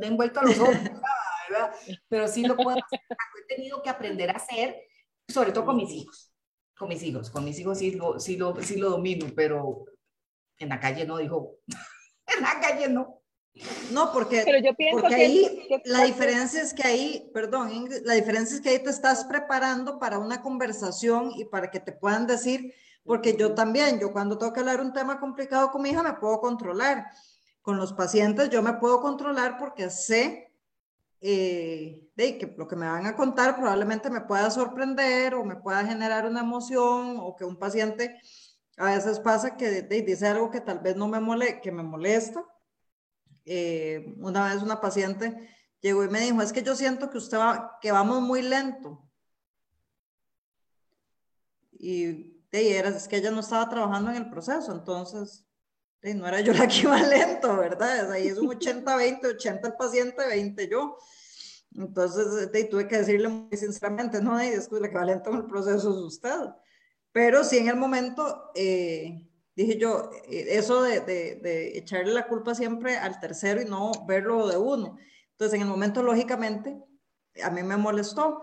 den vuelto a los ojos, ¿verdad? Pero sí lo puedo hacer, he tenido que aprender a hacer, sobre todo con mis hijos, con mis hijos, con mis hijos sí lo, sí lo, sí lo domino, pero en la calle no, dijo, en la calle no. No, porque, porque ahí la diferencia es que ahí, perdón, Ingrid, la diferencia es que ahí te estás preparando para una conversación y para que te puedan decir, porque yo también, yo cuando tengo que hablar un tema complicado con mi hija me puedo controlar. Con los pacientes yo me puedo controlar porque sé eh, de que lo que me van a contar probablemente me pueda sorprender o me pueda generar una emoción o que un paciente a veces pasa que dice algo que tal vez no me mole, que me molesta eh, una vez una paciente llegó y me dijo, es que yo siento que usted va, que vamos muy lento. Y de era, es que ella no estaba trabajando en el proceso, entonces no era yo la que iba lento, ¿verdad? Ahí es un 80-20, 80 el paciente, 20 yo. Entonces de, tuve que decirle muy sinceramente, no, es que la que va lento en el proceso es usted. Pero sí en el momento, eh, dije yo, eh, eso de, de, echarle la culpa siempre al tercero y no verlo de uno. Entonces, en el momento, lógicamente, a mí me molestó.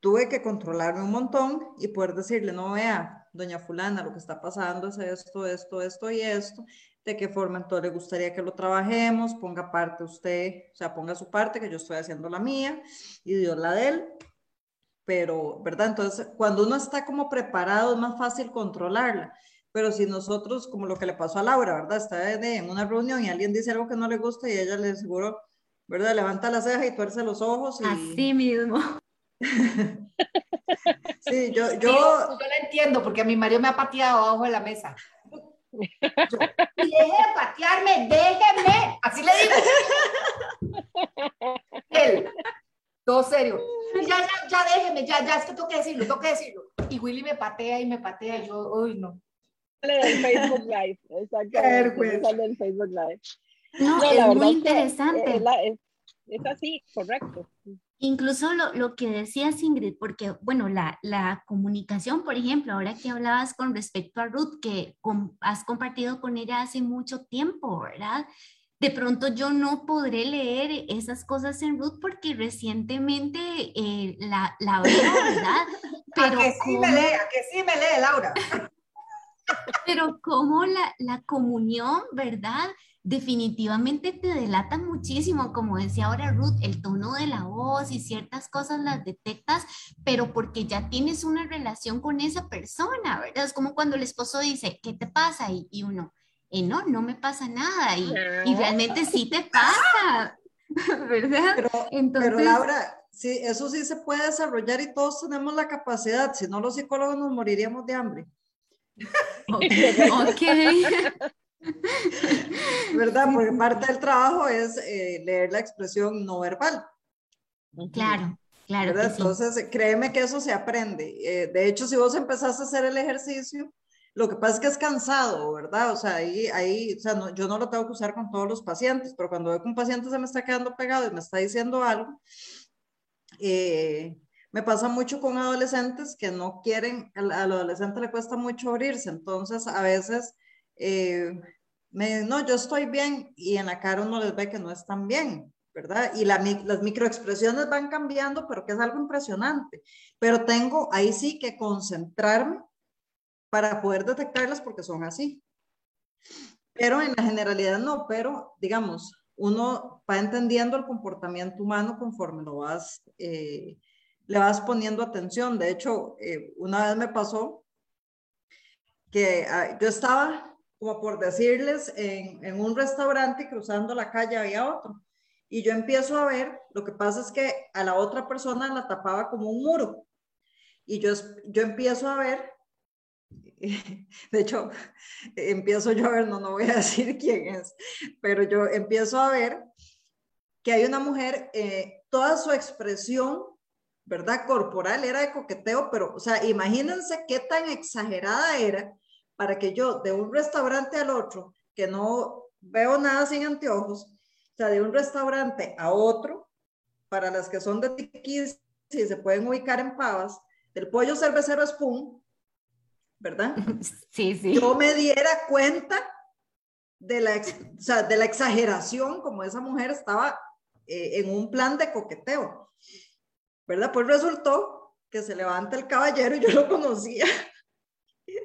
Tuve que controlarme un montón y poder decirle, no vea, doña fulana, lo que está pasando es esto, esto, esto y esto. De qué forma entonces le gustaría que lo trabajemos, ponga parte usted, o sea, ponga su parte, que yo estoy haciendo la mía y Dios la de él. Pero, ¿verdad? Entonces, cuando uno está como preparado, es más fácil controlarla pero si nosotros, como lo que le pasó a Laura, ¿verdad? Está en una reunión y alguien dice algo que no le gusta y ella le seguro, ¿verdad? Levanta la ceja y tuerce los ojos. Así mismo. sí, yo, yo... yo... la entiendo porque a mi marido me ha pateado abajo de la mesa. Yo, deje de patearme, déjeme. Así le digo. Él, todo serio. Ya, ya, ya déjeme, ya, ya, es que tengo que decirlo, tengo que decirlo. Y Willy me patea y me patea y yo, uy, no. Sale Facebook Live, exactamente. Sale del Facebook Live. No, es muy interesante. Es, es, así, correcto. Incluso lo, lo, que decías, Ingrid, porque, bueno, la, la, comunicación, por ejemplo, ahora que hablabas con respecto a Ruth, que has compartido con ella hace mucho tiempo, ¿verdad? De pronto yo no podré leer esas cosas en Ruth porque recientemente eh, la, la, veo, ¿verdad? Pero a que sí me lee, a que sí me lee, Laura. Pero como la, la comunión, ¿verdad? definitivamente te delata muchísimo, como decía ahora Ruth, el tono de la voz y ciertas cosas las detectas, pero porque ya tienes una relación con esa persona, ¿verdad? Es como cuando el esposo dice, ¿qué te pasa? Y, y uno, eh, no, no me pasa nada, y, y realmente sí te pasa, ¿verdad? Pero, Entonces, pero Laura, sí, eso sí se puede desarrollar y todos tenemos la capacidad, si no los psicólogos nos moriríamos de hambre. Ok. ¿Verdad? Porque parte del trabajo es eh, leer la expresión no verbal. Claro, claro. Entonces, créeme que eso se aprende. Eh, de hecho, si vos empezás a hacer el ejercicio, Lo que pasa es que es cansado, ¿verdad? O sea, ahí, ahí o sea, no, yo no lo tengo que usar con todos los pacientes, pero cuando veo que un paciente se me está quedando pegado y me está diciendo algo, eh, me pasa mucho con adolescentes que no quieren, al, adolescente le cuesta mucho abrirse, entonces a veces eh, me no, yo estoy bien y en la cara uno les ve que no están bien, ¿verdad? Y las microexpresiones van cambiando, pero que es algo impresionante. Pero tengo ahí sí que concentrarme para poder detectarlas porque son así. Pero en la generalidad no, pero digamos, uno va entendiendo el comportamiento humano conforme lo vas, eh, le vas poniendo atención. De hecho, eh, una vez me pasó que ah, yo estaba como por decirles, en, un restaurante cruzando la calle había otro. Y yo empiezo a ver, lo que pasa es que a la otra persona la tapaba como un muro. Y yo, yo empiezo a ver, de hecho, empiezo yo a ver, no, no voy a decir quién es, pero yo empiezo a ver que hay una mujer, eh, toda su expresión, ¿verdad? Corporal era de coqueteo, pero, o sea, imagínense qué tan exagerada era para que yo de un restaurante al otro, que no veo nada sin anteojos, o sea, de un restaurante a otro, para las que son de tiquis y se pueden ubicar en pavas, del pollo cervecero spoon, ¿verdad? Sí, sí. Yo me diera cuenta de la, o sea, de la exageración como esa mujer estaba eh, en un plan de coqueteo, ¿verdad? Pues resultó que se levanta el caballero y yo lo conocía.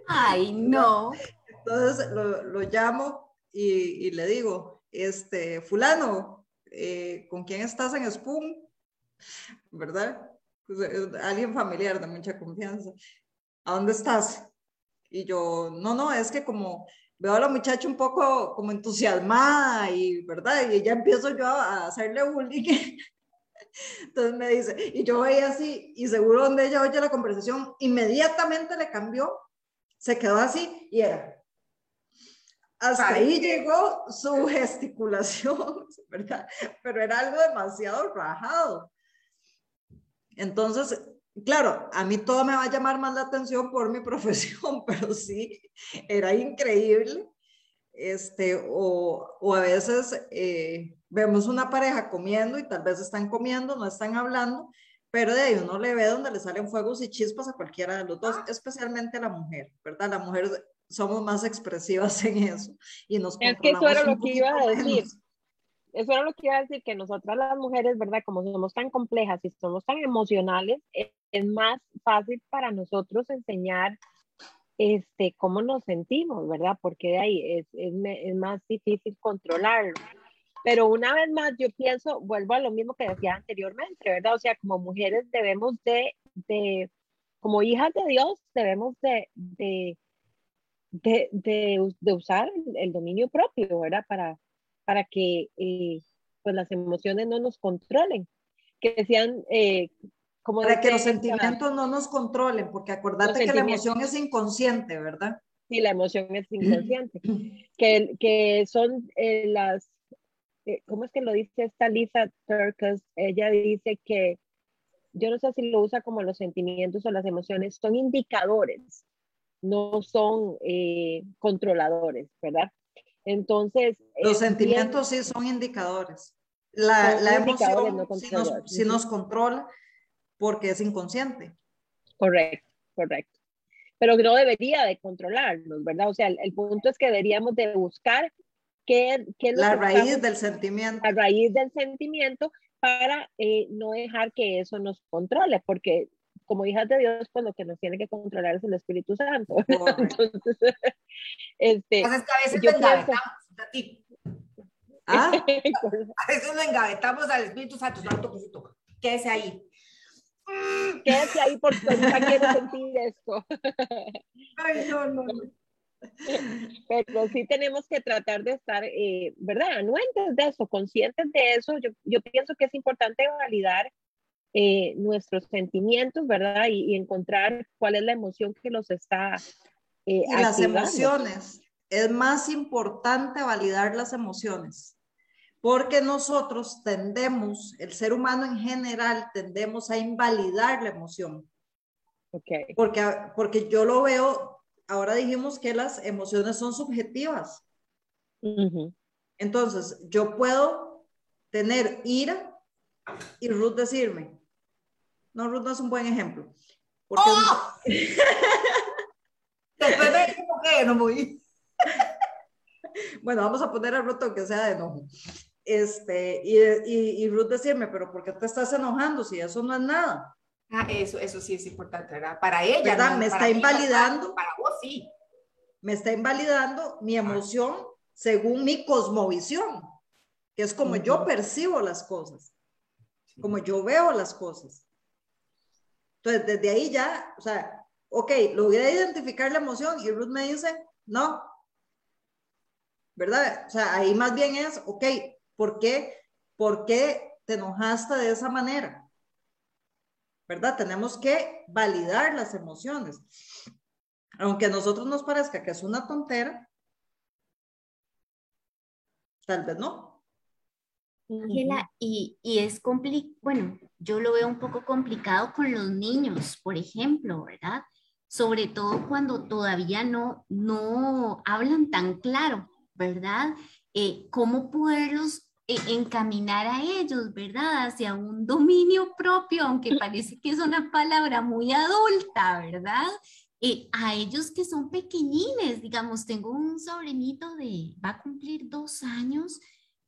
Ay, no. Entonces lo, llamo y, le digo, este, fulano, eh, ¿con quién estás en Spoon? ¿Verdad? Pues, eh, alguien familiar de mucha confianza. ¿A dónde estás? Y yo, no, no, es que como veo a la muchacha un poco como entusiasmada y, ¿verdad? Y ya empiezo yo a hacerle bullying. Entonces me dice, y yo voy así, y seguro donde ella oye la conversación, inmediatamente le cambió se quedó así y era. Hasta ahí llegó su gesticulación, ¿verdad? Pero era algo demasiado rajado. Entonces, claro, a mí todo me va a llamar más la atención por mi profesión, pero sí, era increíble. Este, o, o a veces eh, vemos una pareja comiendo y tal vez están comiendo, no están hablando, pero de ahí uno le ve donde le salen fuegos y chispas a cualquiera de los dos, especialmente a la mujer, ¿verdad? La mujer somos más expresivas en eso y nos Es que eso era lo que iba a decir. Eso era lo que iba a decir, que nosotras las mujeres, ¿verdad? Como somos tan complejas y somos tan emocionales, es, más fácil para nosotros enseñar este, cómo nos sentimos, ¿verdad? Porque de ahí es, es, es más difícil controlarlo. Pero una vez más, yo pienso, vuelvo a lo mismo que decía anteriormente, ¿verdad? O sea, como mujeres debemos de, de como hijas de Dios, debemos de, de, de, de, usar el dominio propio, ¿verdad? Para, para que eh, pues las emociones no nos controlen. Que sean, eh, como Para que los sentimientos no nos controlen, porque acordate que la emoción es inconsciente, ¿verdad? Sí, la emoción es inconsciente. que, que son eh, las ¿cómo es que lo dice esta Lisa Turkus? Ella dice que, yo no sé si lo usa como los sentimientos o las emociones, son indicadores, no son eh, controladores, ¿verdad? Entonces... Los sentimientos sí son indicadores. La, la emoción no sí, nos, sí nos controla porque es inconsciente. Correcto, correcto. Pero no debería de controlarnos, ¿verdad? O sea, el, el punto es que deberíamos de buscar ¿Qué, es la raíz del sentimiento. La raíz del sentimiento para eh, no dejar que eso nos controle, porque como hijas de Dios, pues lo que nos tiene que controlar es el Espíritu Santo. Entonces, este, pues a veces lo engavetamos a ti. ¿Ah? a veces lo engavetamos al Espíritu Santo, Santo Cristo. Quédese ahí. Quédese ahí porque ahorita quiero sentir esto. Ay, no, no, no. Pero sí tenemos que tratar de estar, eh, ¿verdad? Anuentes de eso, conscientes de eso. Yo, yo pienso que es importante validar eh, nuestros sentimientos, ¿verdad? Y, encontrar cuál es la emoción que los está... Eh, y las emociones. Es más importante validar las emociones, porque nosotros tendemos, el ser humano en general, tendemos a invalidar la emoción. Okay. Porque, porque yo lo veo ahora dijimos que las emociones son subjetivas. Entonces, yo puedo tener ira y Ruth decirme, no, Ruth no es un buen ejemplo. Porque ¡Oh! Después me que no voy. bueno, vamos a poner a Ruth que sea de enojo. Este, y, y, Ruth decirme, pero ¿por qué te estás enojando si eso no es nada? Ah, eso, eso sí es importante, ¿verdad? Para ella. ¿verdad? me está invalidando. Para, vos sí. Me está invalidando mi emoción según mi cosmovisión, que es como yo percibo las cosas, como yo veo las cosas. Entonces, desde ahí ya, o sea, ok, logré identificar la emoción y Ruth me dice, no, ¿verdad? O sea, ahí más bien es, ok, ¿por qué? ¿Por qué te enojaste de esa manera? ¿Verdad? Tenemos que validar las emociones. Aunque a nosotros nos parezca que es una tontera, tal vez no. Ángela, y, y, es complicado, bueno, yo lo veo un poco complicado con los niños, por ejemplo, ¿verdad? Sobre todo cuando todavía no, no hablan tan claro, ¿verdad? Eh, ¿Cómo poderlos encaminar a ellos, ¿verdad? Hacia un dominio propio, aunque parece que es una palabra muy adulta, ¿verdad? Eh, a ellos que son pequeñines, digamos, tengo un sobrinito de, va a cumplir dos años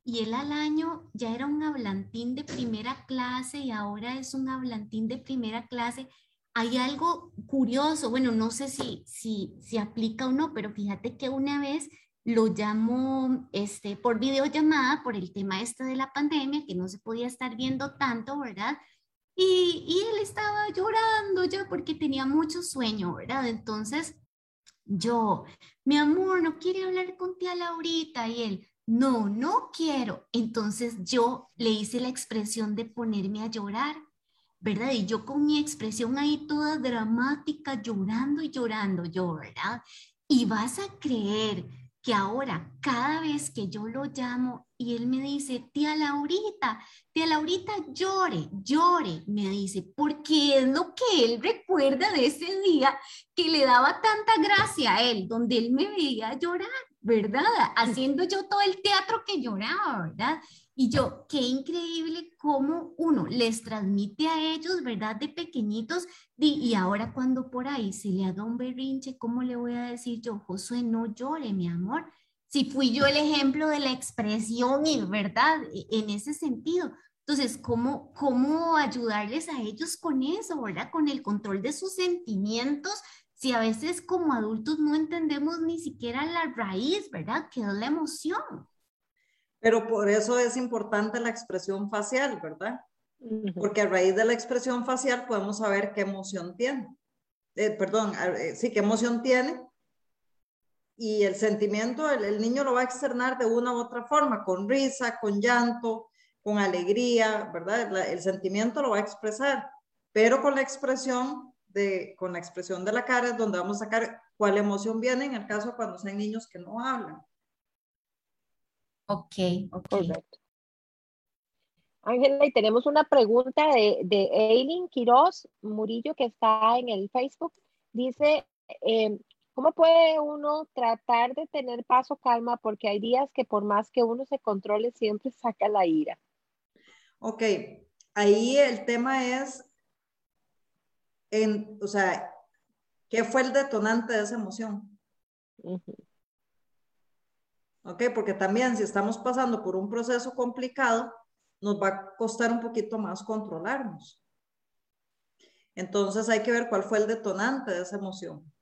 y él al año ya era un hablantín de primera clase y ahora es un hablantín de primera clase. Hay algo curioso, bueno, no sé si, si, si aplica o no, pero fíjate que una vez lo llamó este, por videollamada por el tema este de la pandemia, que no se podía estar viendo tanto, ¿verdad? Y, y él estaba llorando ya porque tenía mucho sueño, ¿verdad? Entonces, yo, mi amor, no quiere hablar con tía Laurita y él, no, no quiero. Entonces yo le hice la expresión de ponerme a llorar, ¿verdad? Y yo con mi expresión ahí toda dramática, llorando y llorando yo, ¿verdad? Y vas a creer que ahora cada vez que yo lo llamo y él me dice, tía Laurita, tía Laurita, llore, llore, me dice, porque es lo que él recuerda de ese día que le daba tanta gracia a él, donde él me veía llorar, ¿verdad? Haciendo yo todo el teatro que lloraba, ¿verdad? Y yo, qué increíble cómo uno les transmite a ellos, ¿verdad? De pequeñitos, y ahora cuando por ahí se le haga un berrinche, ¿cómo le voy a decir yo, Josué, no llore, mi amor? Si fui yo el ejemplo de la expresión, ¿verdad? E, en ese sentido. Entonces, ¿cómo, ¿cómo ayudarles a ellos con eso, ¿verdad? Con el control de sus sentimientos, si a veces como adultos no entendemos ni siquiera la raíz, ¿verdad? Que es la emoción. Pero por eso es importante la expresión facial, ¿verdad? Porque a raíz de la expresión facial podemos saber qué emoción tiene. Eh, perdón, eh, sí, qué emoción tiene. Y el sentimiento, el, niño lo va a externar de una u otra forma, con risa, con llanto, con alegría, ¿verdad? el sentimiento lo va a expresar, pero con la expresión de, con la expresión de la cara es donde vamos a sacar cuál emoción viene en el caso cuando sean niños que no hablan. Ok, ok. Ángela, y tenemos una pregunta de, de Eileen Quiroz Murillo que está en el Facebook. Dice, em, ¿cómo puede uno tratar de tener paso calma? Porque hay días que por más que uno se controle, siempre saca la ira. Ok, ahí el tema es, en, o sea, ¿qué fue el detonante de esa emoción? ¿ok? Porque también si estamos pasando por un proceso complicado, nos va a costar un poquito más controlarnos. Entonces hay que ver cuál fue el detonante de esa emoción.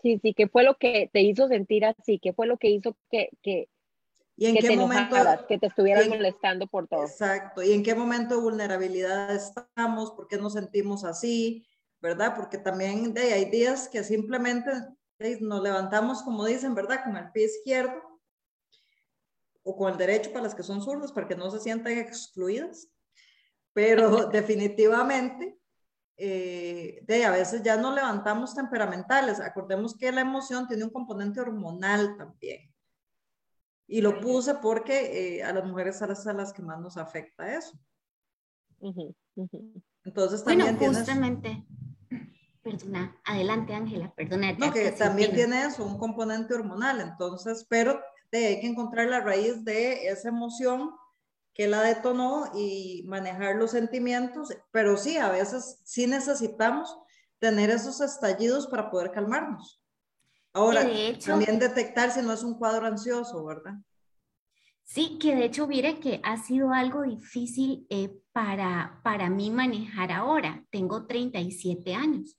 Sí, sí, ¿qué fue lo que te hizo sentir así? ¿Qué fue lo que hizo que, que, ¿Y en qué te momento, que te estuvieras molestando por todo? Exacto. ¿Y en qué momento de vulnerabilidad estamos? ¿Por qué nos sentimos así? ¿Verdad? Porque también hay días que simplemente nos levantamos, como dicen, ¿verdad? Con el pie izquierdo o con el derecho para las que son zurdas, para que no se sientan excluidas. Pero definitivamente, eh, de, a veces ya nos levantamos temperamentales. Acordemos que la emoción tiene un componente hormonal también. Y lo puse porque eh, a las mujeres a las, a las que más nos afecta eso. Entonces también bueno, justamente. perdona, adelante Ángela, perdona. No, que también tiene eso, un componente hormonal, entonces, pero hay que encontrar la raíz de esa emoción que la detonó y manejar los sentimientos, pero sí, a veces sí necesitamos tener esos estallidos para poder calmarnos. Ahora, también detectar si no es un cuadro ansioso, ¿verdad? Sí, que de hecho, mire que ha sido algo difícil eh, para, para mí manejar ahora. Tengo 37 años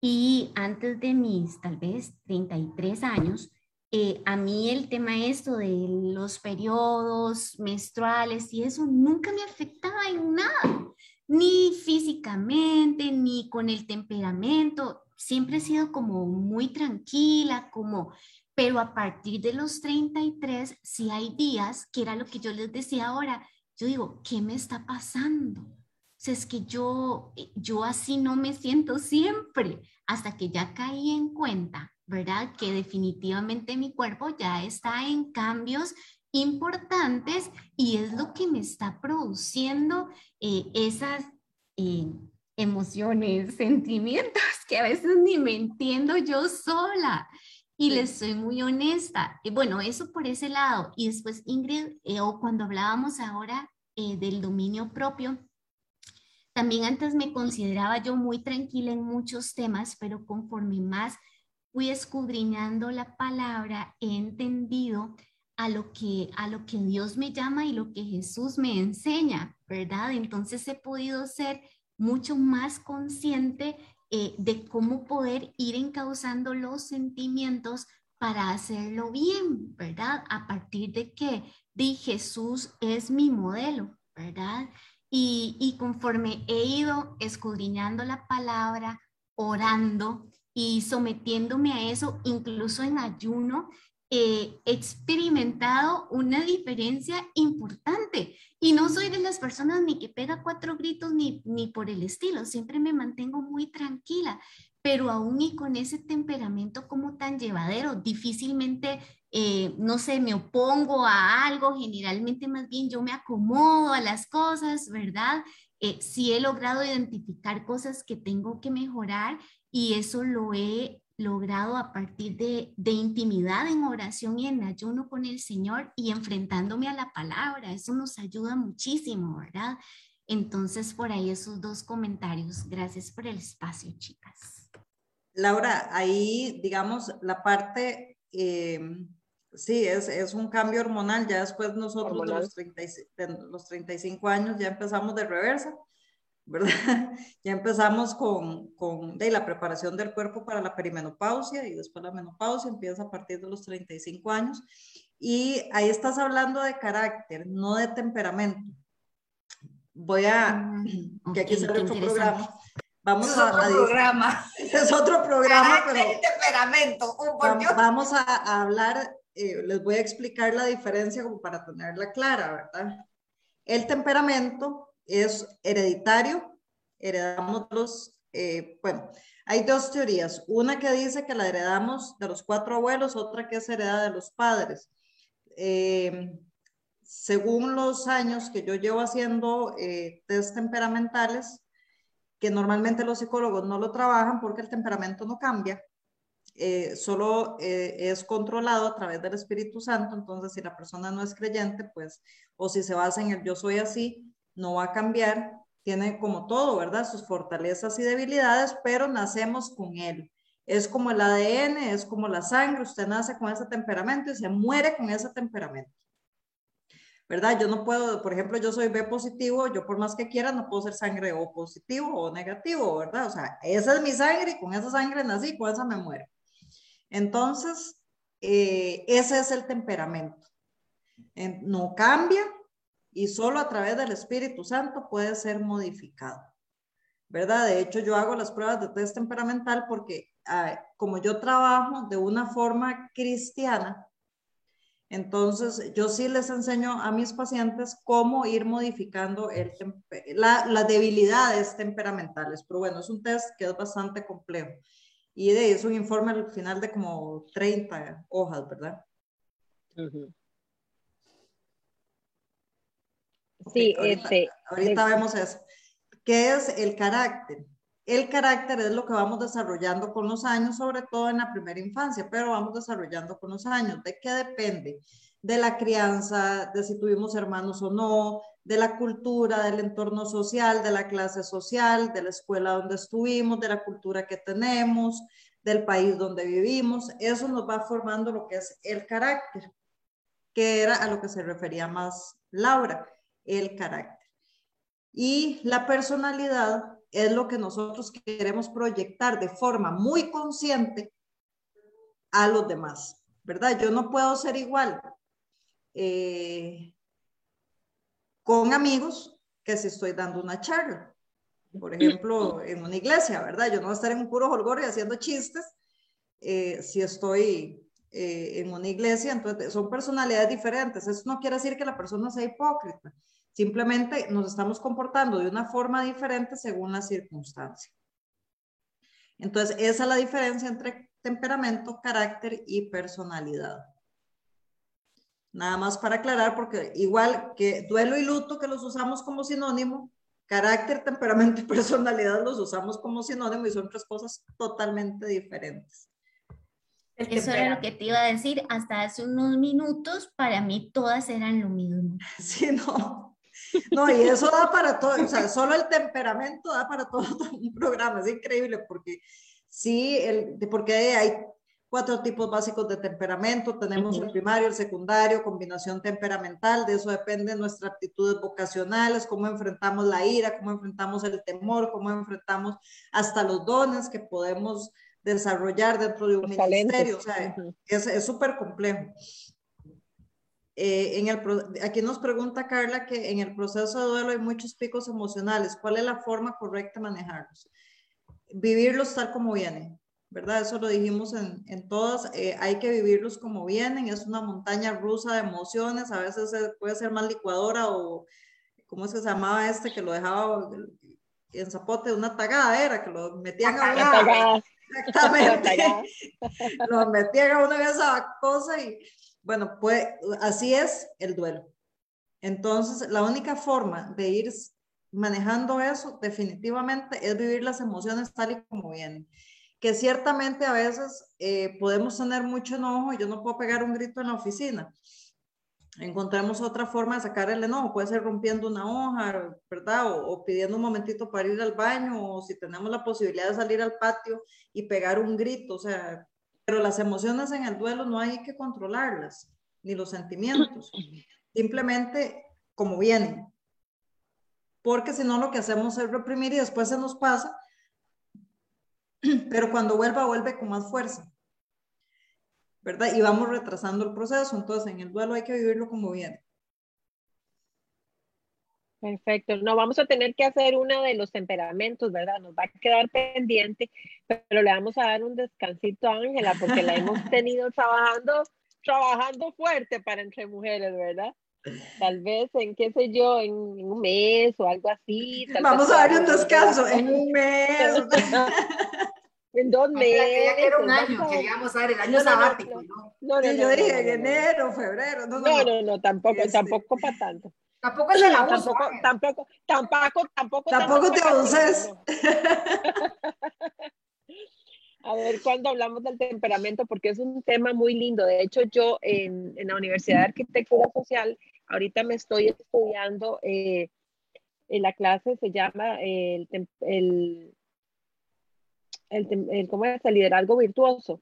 y antes de mis tal vez 33 años, eh, a mí el tema esto de los periodos menstruales y eso nunca me afectaba en nada, ni físicamente, ni con el temperamento. Siempre he sido como muy tranquila, como, pero a partir de los 33, si hay días, que era lo que yo les decía ahora, yo digo, ¿qué me está pasando? O sea, es que yo, yo así no me siento siempre, hasta que ya caí en cuenta ¿verdad? Que definitivamente mi cuerpo ya está en cambios importantes y es lo que me está produciendo eh, esas eh, emociones, sentimientos que a veces ni me entiendo yo sola. Y les soy muy honesta. Y bueno, eso por ese lado. Y después, Ingrid, eh, o cuando hablábamos ahora del dominio propio, también antes me consideraba yo muy tranquila en muchos temas, pero conforme más fui escudriñando la palabra, he entendido a lo que a lo que Dios me llama y lo que Jesús me enseña, ¿verdad? Entonces he podido ser mucho más consciente eh, de cómo poder ir encauzando los sentimientos para hacerlo bien, ¿verdad? A partir de que di Jesús es mi modelo, ¿verdad? Y, y conforme he ido escudriñando la palabra, orando, y sometiéndome a eso, incluso en ayuno, he experimentado una diferencia importante. Y no soy de las personas ni que pega cuatro gritos ni, ni por el estilo, siempre me mantengo muy tranquila, pero aún y con ese temperamento como tan llevadero, difícilmente, eh, no sé, me opongo a algo, generalmente más bien yo me acomodo a las cosas, ¿verdad? Eh, sí he logrado identificar cosas que tengo que mejorar y eso lo he logrado a partir de, de, intimidad en oración y en ayuno con el Señor y enfrentándome a la palabra. Eso nos ayuda muchísimo, ¿verdad? Entonces, por ahí esos dos comentarios. Gracias por el espacio, chicas. Laura, ahí, digamos, la parte, eh, sí, es, es, un cambio hormonal. Ya después nosotros de los, 30, de los 35 años ya empezamos de reversa ¿verdad? Ya empezamos con, con de la preparación del cuerpo para la perimenopausia y después la menopausia empieza a partir de los 35 años. Y ahí estás hablando de carácter, no de temperamento. Voy a, mm, que aquí sale otro programa. Vamos es a, otro programa. Es otro programa, pero temperamento. Oh, vamos, vamos a, hablar, eh, les voy a explicar la diferencia como para tenerla clara, ¿verdad? El temperamento es hereditario, heredamos los, eh, bueno, hay dos teorías, una que dice que la heredamos de los cuatro abuelos, otra que es heredada de los padres. Eh, según los años que yo llevo haciendo eh, test temperamentales, que normalmente los psicólogos no lo trabajan porque el temperamento no cambia, solo es controlado a través del Espíritu Santo, entonces si la persona no es creyente, pues, o si se basa en el yo soy así, no va a cambiar, tiene como todo, ¿verdad? Sus fortalezas y debilidades, pero nacemos con él. Es como el ADN, es como la sangre, usted nace con ese temperamento y se muere con ese temperamento. ¿Verdad? Yo no puedo, por ejemplo, yo soy B positivo, yo por más que quiera no puedo ser sangre O positivo o negativo, ¿verdad? O sea, esa es mi sangre y con esa sangre nací, con esa me muero. Entonces, eh, ese es el temperamento. no cambia, y solo a través del Espíritu Santo puede ser modificado. ¿Verdad? De hecho, yo hago las pruebas de test temperamental porque como yo trabajo de una forma cristiana, entonces yo sí les enseño a mis pacientes cómo ir modificando el las debilidades temperamentales. Pero bueno, es un test que es bastante complejo. Y es un informe al final de como 30 hojas, ¿verdad? Sí, ahorita, este, ahorita vemos eso. ¿Qué es el carácter? el carácter es lo que vamos desarrollando con los años, sobre todo en la primera infancia, pero vamos desarrollando con los años. ¿De qué depende? De la crianza, de si tuvimos hermanos o no, de la cultura, del entorno social, de la clase social, de la escuela donde estuvimos, de la cultura que tenemos, del país donde vivimos. Eso nos va formando lo que es el carácter, que era a lo que se refería más Laura, el carácter. Y la personalidad es lo que nosotros queremos proyectar de forma muy consciente a los demás, ¿verdad? Yo no puedo ser igual eh, con amigos que si estoy dando una charla. Por ejemplo, en una iglesia, ¿verdad? Yo no voy a estar en un puro holgor y haciendo chistes eh, si estoy eh, en una iglesia, entonces son personalidades diferentes. Eso no quiere decir que la persona sea hipócrita. Simplemente nos estamos comportando de una forma diferente según la circunstancia. Entonces, esa es la diferencia entre temperamento, carácter y personalidad. Nada más para aclarar, porque igual que duelo y luto, que los usamos como sinónimo, carácter, temperamento y personalidad los usamos como sinónimo y son tres cosas totalmente diferentes. Eso era lo que te iba a decir. Hasta hace unos minutos, para mí todas eran lo mismo. Sí, no. No, y eso da para todo, o sea, solo el temperamento da para todo, un programa, es increíble porque sí, el, porque hay cuatro tipos básicos de temperamento, tenemos el primario, el secundario, combinación temperamental, de eso depende nuestras actitudes vocacionales, cómo enfrentamos la ira, cómo enfrentamos el temor, cómo enfrentamos hasta los dones que podemos desarrollar dentro de un ministerio, o sea, es súper complejo. Eh, en el, aquí nos pregunta Carla que en el proceso de duelo hay muchos picos emocionales. ¿Cuál es la forma correcta de manejarlos? Vivirlos tal como vienen, ¿verdad? Eso lo dijimos en, en todas. Eh, hay que vivirlos como vienen. Es una montaña rusa de emociones. A veces puede ser más licuadora o, ¿cómo es que se llamaba este que lo dejaba en zapote? Una tagada era, que lo metían a una. Exactamente. lo metían a una de esa cosa y bueno, pues así es el duelo. Entonces, la única forma de ir manejando eso definitivamente es vivir las emociones tal y como vienen. Que ciertamente a veces eh, podemos tener mucho enojo y yo no puedo pegar un grito en la oficina. Encontramos otra forma de sacar el enojo, puede ser rompiendo una hoja, ¿verdad? O, o, pidiendo un momentito para ir al baño, o si tenemos la posibilidad de salir al patio y pegar un grito, o sea, pero las emociones en el duelo no hay que controlarlas, ni los sentimientos, simplemente como vienen. Porque si no, lo que hacemos es reprimir y después se nos pasa, pero cuando vuelva, vuelve con más fuerza. ¿Verdad? Y vamos retrasando el proceso. Entonces, en el duelo hay que vivirlo como viene. Perfecto. No, vamos a tener que hacer una de los temperamentos, ¿verdad? Nos va a quedar pendiente, pero le vamos a dar un descansito a Ángela porque la hemos tenido trabajando, trabajando fuerte para entre mujeres, ¿verdad? Tal vez en, qué sé yo, en, un mes o algo así. vamos a darle un descanso en un mes. en dos meses. Quería que era un año, queríamos dar el año sabático, ¿no? No, no, yo dije en enero, febrero. No, no, no, tampoco, este, tampoco para tanto. Tampoco es el abuso. Tampoco, tampoco, tampoco, tampoco. Tampoco te abuses. A ver, cuando hablamos del temperamento, porque es un tema muy lindo. De hecho, yo en, en la Universidad de Arquitectura Social, ahorita me estoy estudiando, eh, en la clase se llama el, el, el, el, ¿cómo es? el liderazgo virtuoso.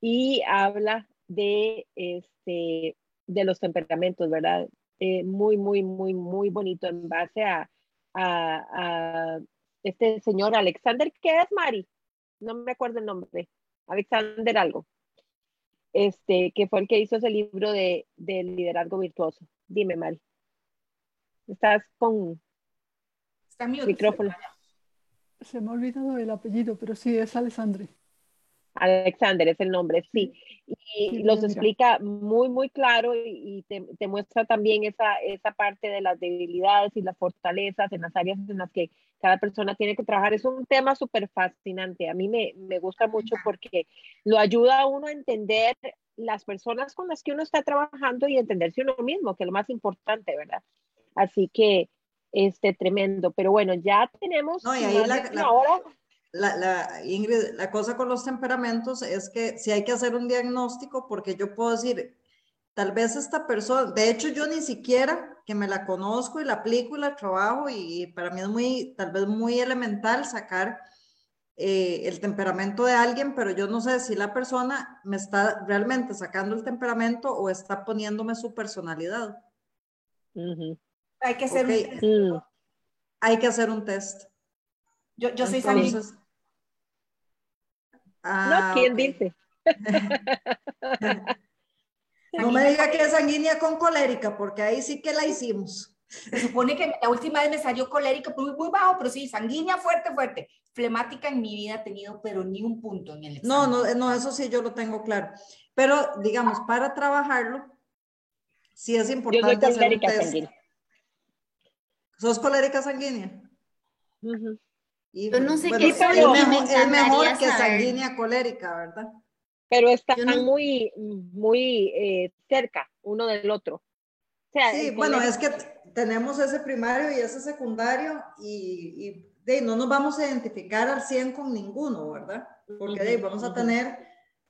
Y habla de, este, de los temperamentos, ¿verdad? Eh, muy, muy, muy, muy bonito en base a, a, este señor Alexander, ¿qué es Mari? No me acuerdo el nombre, Alexander algo, este, que fue el que hizo ese libro de, de liderazgo virtuoso. Dime, Mari. Estás con Está micrófono. Se me ha olvidado el apellido, pero sí, es Alexandre. Alexander es el nombre, sí. Y los explica muy, muy claro y, te, muestra también esa, esa parte de las debilidades y las fortalezas en las áreas en las que cada persona tiene que trabajar. Es un tema súper fascinante. A mí me, me gusta mucho porque lo ayuda a uno a entender las personas con las que uno está trabajando y entenderse uno mismo, que es lo más importante, ¿verdad? Así que este, tremendo. Pero bueno, ya tenemos no, y ahí la, la, hora. La, la, Ingrid, la cosa con los temperamentos es que si hay que hacer un diagnóstico, porque yo puedo decir, tal vez esta persona, de hecho yo ni siquiera que me la conozco y la aplico y la trabajo y para mí es muy, tal vez muy elemental sacar eh, el temperamento de alguien, pero yo no sé si la persona me está realmente sacando el temperamento o está poniéndome su personalidad. Hay que hacer un test. Mm. Hay que hacer un test. Yo, yo soy sanguínea. Ah, no, ¿quién dice? no me diga que es sanguínea con colérica, porque ahí sí que la hicimos. Se supone que la última vez me salió colérica muy, muy bajo, pero sí, sanguínea fuerte, fuerte. Flemática en mi vida he tenido, pero ni un punto en el examen. No, no, no, eso sí yo lo tengo claro. Pero, digamos, para trabajarlo, sí es importante yo soy colérica Sanguínea. ¿Sos colérica sanguínea? yo no sé qué soy, es, mejor, es mejor que sanguínea colérica, ¿verdad? Pero están muy, muy eh, cerca uno del otro. O sea, sí, bueno, es que tenemos ese primario y ese secundario y, y de, no nos vamos a identificar al 100 con ninguno, ¿verdad? Porque de, vamos a tener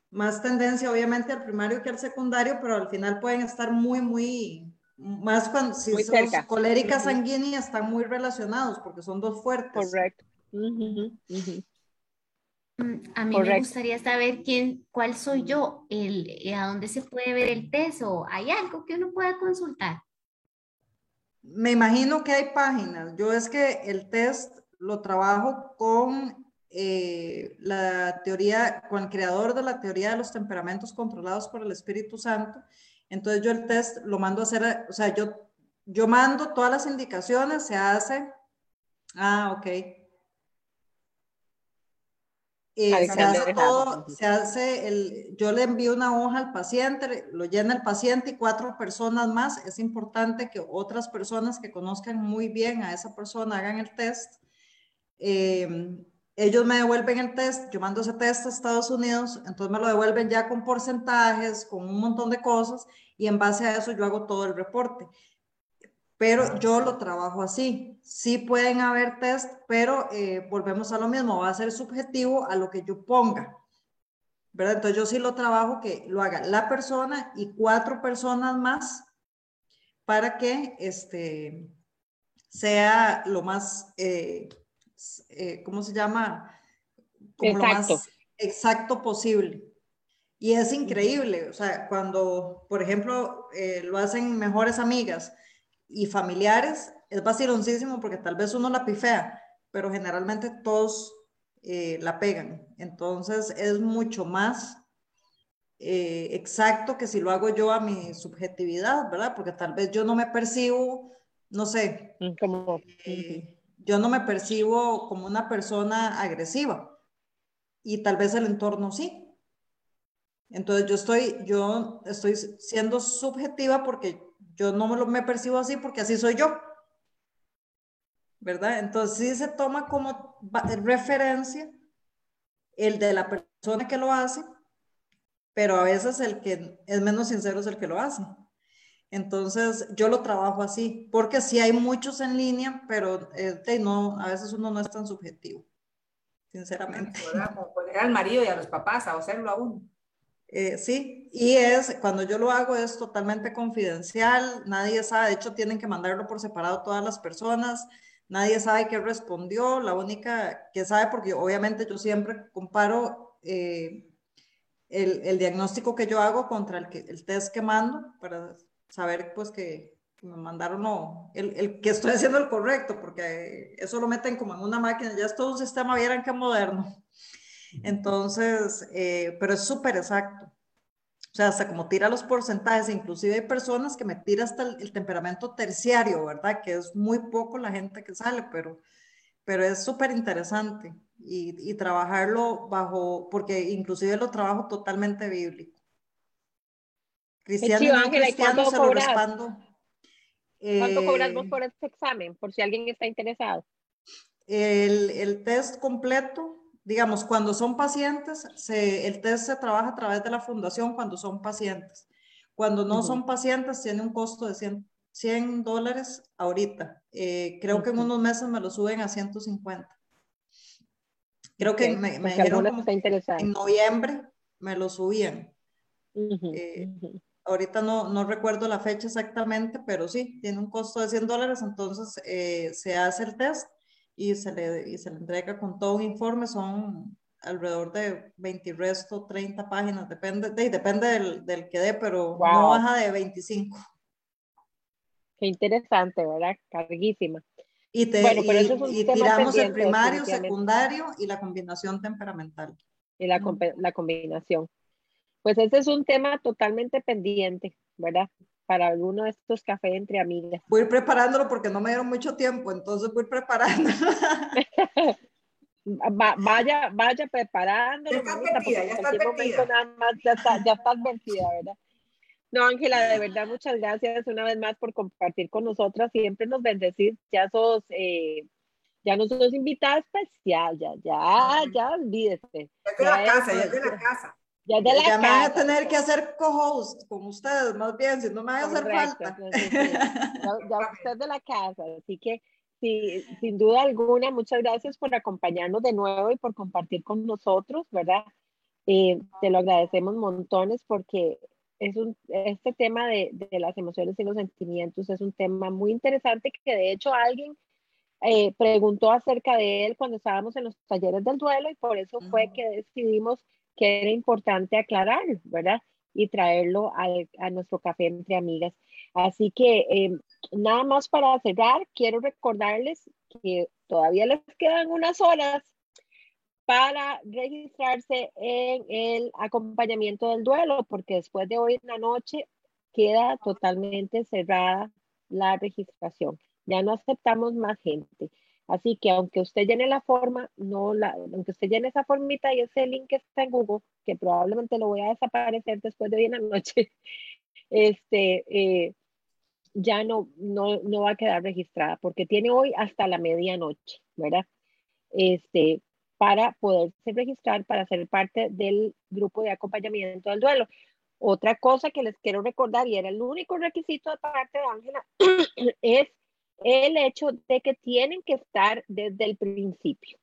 más tendencia obviamente al primario que al secundario, pero al final pueden estar muy, muy, más cuando si muy son colérica sanguínea están muy relacionados porque son dos fuertes. Correcto. Mm, a mí me gustaría saber quién, cuál soy yo, el, a dónde se puede ver el test o hay algo que uno pueda consultar. Me imagino que hay páginas. Yo es que el test lo trabajo con eh, la teoría, con el creador de la teoría de los temperamentos controlados por el Espíritu Santo. Entonces yo el test lo mando a hacer, o sea, yo, yo mando todas las indicaciones, se hace, ah, ok, eh, se hace todo, se hace el, yo le envío una hoja al paciente, lo llena el paciente y cuatro personas más. Es importante que otras personas que conozcan muy bien a esa persona hagan el test. Em, ellos me devuelven el test, yo mando ese test a Estados Unidos, entonces me lo devuelven ya con porcentajes, con un montón de cosas y en base a eso yo hago todo el reporte pero yo lo trabajo así. Sí pueden haber test, pero eh, volvemos a lo mismo, va a ser subjetivo a lo que yo ponga. ¿verdad? Entonces yo sí lo trabajo que lo haga la persona y cuatro personas más para que este, sea lo más, eh, eh, ¿cómo se llama? Como exacto. lo más exacto posible. Y es increíble, o sea, cuando, por ejemplo, lo hacen mejores amigas, y familiares es vaciloncísimo porque tal vez uno la pifea, pero generalmente todos eh, la pegan. Entonces es mucho más eh, exacto que si lo hago yo a mi subjetividad, ¿verdad? Porque tal vez yo no me percibo, no sé, mm, como... Eh, yo no me percibo como una persona agresiva y tal vez el entorno sí. Entonces yo estoy, yo estoy siendo subjetiva porque yo no me, lo, me percibo así porque así soy yo. ¿Verdad? Entonces sí se toma como referencia el de la persona que lo hace, pero a veces el que es menos sincero es el que lo hace. Entonces yo lo trabajo así, porque sí hay muchos en línea, pero este, no, a veces uno no es tan subjetivo, sinceramente. Como poner al marido y a los papás a hacerlo a uno. Eh, sí, y es, cuando yo lo hago es totalmente confidencial, nadie sabe, de hecho tienen que mandarlo por separado todas las personas, nadie sabe qué respondió, la única que sabe, porque obviamente yo siempre comparo eh, el, el, diagnóstico que yo hago contra el, que, el test que mando para saber pues que me mandaron no, el, el, que estoy haciendo el correcto, porque eso lo meten como en una máquina, ya es todo un sistema, vieran qué moderno. Entonces, eh, pero es súper exacto. O sea, hasta como tira los porcentajes, inclusive hay personas que me tira hasta el, temperamento terciario, ¿verdad? Que es muy poco la gente que sale, pero, pero es súper interesante y, y, trabajarlo bajo, porque inclusive lo trabajo totalmente bíblico. Cristiano, no cristiano se lo respando. ¿Cuánto cobras vos eh, por este examen? Por si alguien está interesado. El, el test completo digamos, cuando son pacientes, el test se trabaja a través de la fundación cuando son pacientes. Cuando no son pacientes, tiene un costo de 100 dólares ahorita. Eh, creo que en unos meses me lo suben a 150. Creo que me, me dijeron como en noviembre me lo subían. Eh, ahorita no, no recuerdo la fecha exactamente, pero sí, tiene un costo de 100 dólares, entonces eh, se hace el test y se, le, y se le entrega con todo un informe, son alrededor de 20 resto, 30 páginas, depende, de, depende del, del, que dé, pero no baja de 25. Qué interesante, ¿verdad? Carguísima. Y, te, bueno, pero eso es y tiramos el primario, secundario y la combinación temperamental. Y la, la combinación. Pues ese es un tema totalmente pendiente, ¿verdad? Para alguno de estos cafés entre amigas. Voy preparándolo porque no me dieron mucho tiempo, entonces voy preparando. vaya, vaya preparándolo. Ya estás ya estás ya, está, ya estás ¿verdad? No, Ángela, de verdad, muchas gracias una vez más por compartir con nosotras. Siempre nos bendecís. Ya sos, eh, ya no sos invitada especial, ya, ya, ya olvídese. Ya de la casa, ya de la casa. Ya, de la ya me van a tener que hacer co-host con ustedes, más bien, si no me va a hacer falta. Ya, usted de la casa, así que sí, sin duda alguna, muchas gracias por acompañarnos de nuevo y por compartir con nosotros, ¿verdad? Eh, te lo agradecemos montones porque es un, este tema de, de, las emociones y los sentimientos es un tema muy interesante que de hecho alguien eh, preguntó acerca de él cuando estábamos en los talleres del duelo y por eso fue que decidimos que era importante aclararlo, ¿verdad? Y traerlo al, a nuestro café entre amigas. Así que eh, nada más para cerrar, quiero recordarles que todavía les quedan unas horas para registrarse en el acompañamiento del duelo, porque después de hoy en la noche queda totalmente cerrada la registración. Ya no aceptamos más gente. Así que aunque usted llene la forma, no la, aunque usted llene esa formita y ese link que está en Google, que probablemente lo voy a desaparecer después de hoy en la noche, este, eh, ya no, no, no va a quedar registrada porque tiene hoy hasta la medianoche, ¿verdad? Este, para poderse registrar para ser parte del grupo de acompañamiento del duelo. Otra cosa que les quiero recordar, y era el único requisito de parte de Ángela, es el hecho de que tienen que estar desde el principio.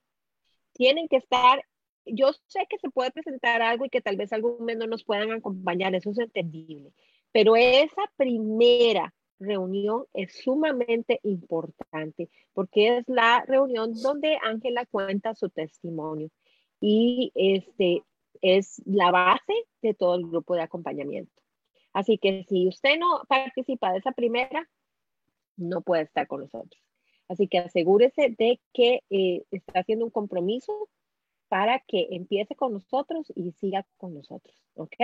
Tienen que estar, yo sé que se puede presentar algo y que tal vez algún momento nos puedan acompañar, eso es entendible, pero esa primera reunión es sumamente importante porque es la reunión donde Ángela cuenta su testimonio y este es la base de todo el grupo de acompañamiento. Así que si usted no participa de esa primera, no puede estar con nosotros. Así que asegúrese de que eh, está haciendo un compromiso para que empiece con nosotros y siga con nosotros, ¿ok?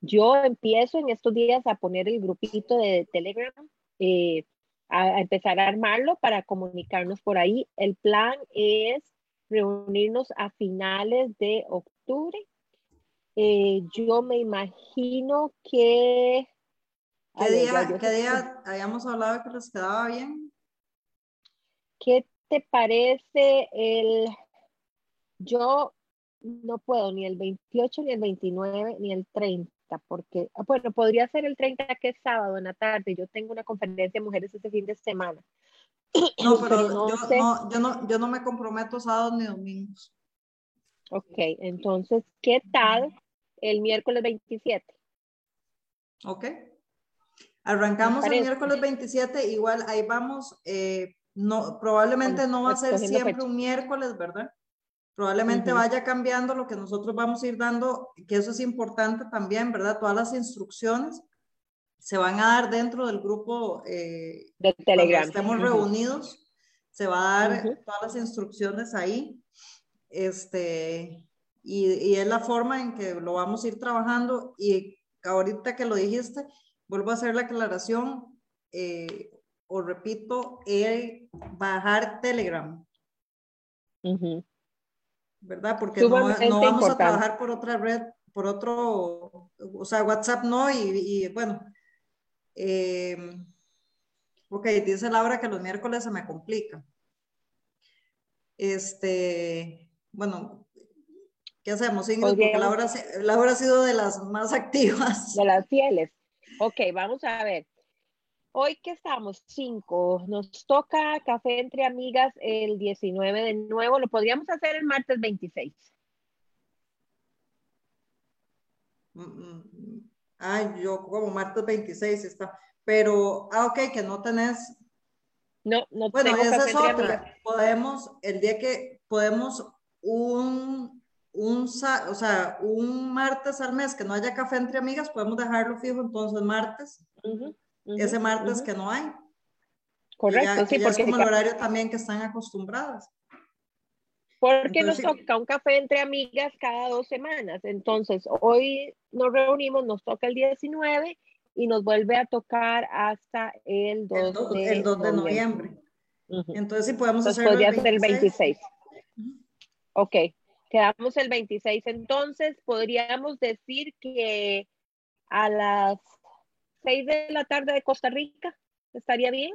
Yo empiezo en estos días a poner el grupito de Telegram eh, a, empezar a armarlo para comunicarnos por ahí. El plan es reunirnos a finales de octubre. Eh, yo me imagino que... ¿Qué día, ¿qué día habíamos hablado que les quedaba bien? ¿Qué te parece el... Yo no puedo ni el 28, ni el 29, ni el 30 porque, ah, bueno, podría ser el 30 que es sábado en la tarde, yo tengo una conferencia de mujeres ese fin de semana. No, pero, no yo, no, yo, no, yo no me comprometo sábados ni domingos. Ok, entonces, ¿qué tal el miércoles 27? Ok. Arrancamos el miércoles 27, igual ahí vamos, eh, no, probablemente no va a ser siempre un miércoles, ¿verdad? Probablemente vaya cambiando lo que nosotros vamos a ir dando, que eso es importante también, ¿verdad? Todas las instrucciones se van a dar dentro del grupo eh, de Telegram. Cuando estemos reunidos, se va a dar todas las instrucciones ahí. Este, y, y, es la forma en que lo vamos a ir trabajando. Y ahorita que lo dijiste, vuelvo a hacer la aclaración, eh, o repito, el bajar Telegram. ¿verdad? Porque no, vamos a trabajar por otra red, por otro, o sea, WhatsApp no, y, bueno, eh, ok, dice Laura que los miércoles se me complica. Este, bueno, ¿qué hacemos, Ingrid? Porque Laura, Laura ha sido de las más activas. De las fieles. Ok, vamos a ver. hoy que estamos, 5, nos toca café entre amigas el 19 de nuevo, lo podríamos hacer el martes 26. Mm, mm, Ay, yo como martes 26 está. Pero, ah, ok, que no tenés. No, no Bueno, tengo esa café es otra. amigas. Podemos, el día que podemos un, un, o sea, un martes al mes que no haya café entre amigas, podemos dejarlo fijo entonces martes, Ujú, ujú, ese martes ujú. que no hay. Correcto, ya, sí, ya es porque, como el horario también que están acostumbradas. porque nos entonces, sí. toca un café entre amigas cada dos semanas. Entonces, hoy nos reunimos, nos toca el 19 y nos vuelve a tocar hasta el 2, El, do- de, el 2 de noviembre. noviembre. Entonces, si podemos podría el ser el 26. 26. Ok, quedamos el 26. Entonces, podríamos decir que a las 6 de la tarde de Costa Rica, ¿estaría bien?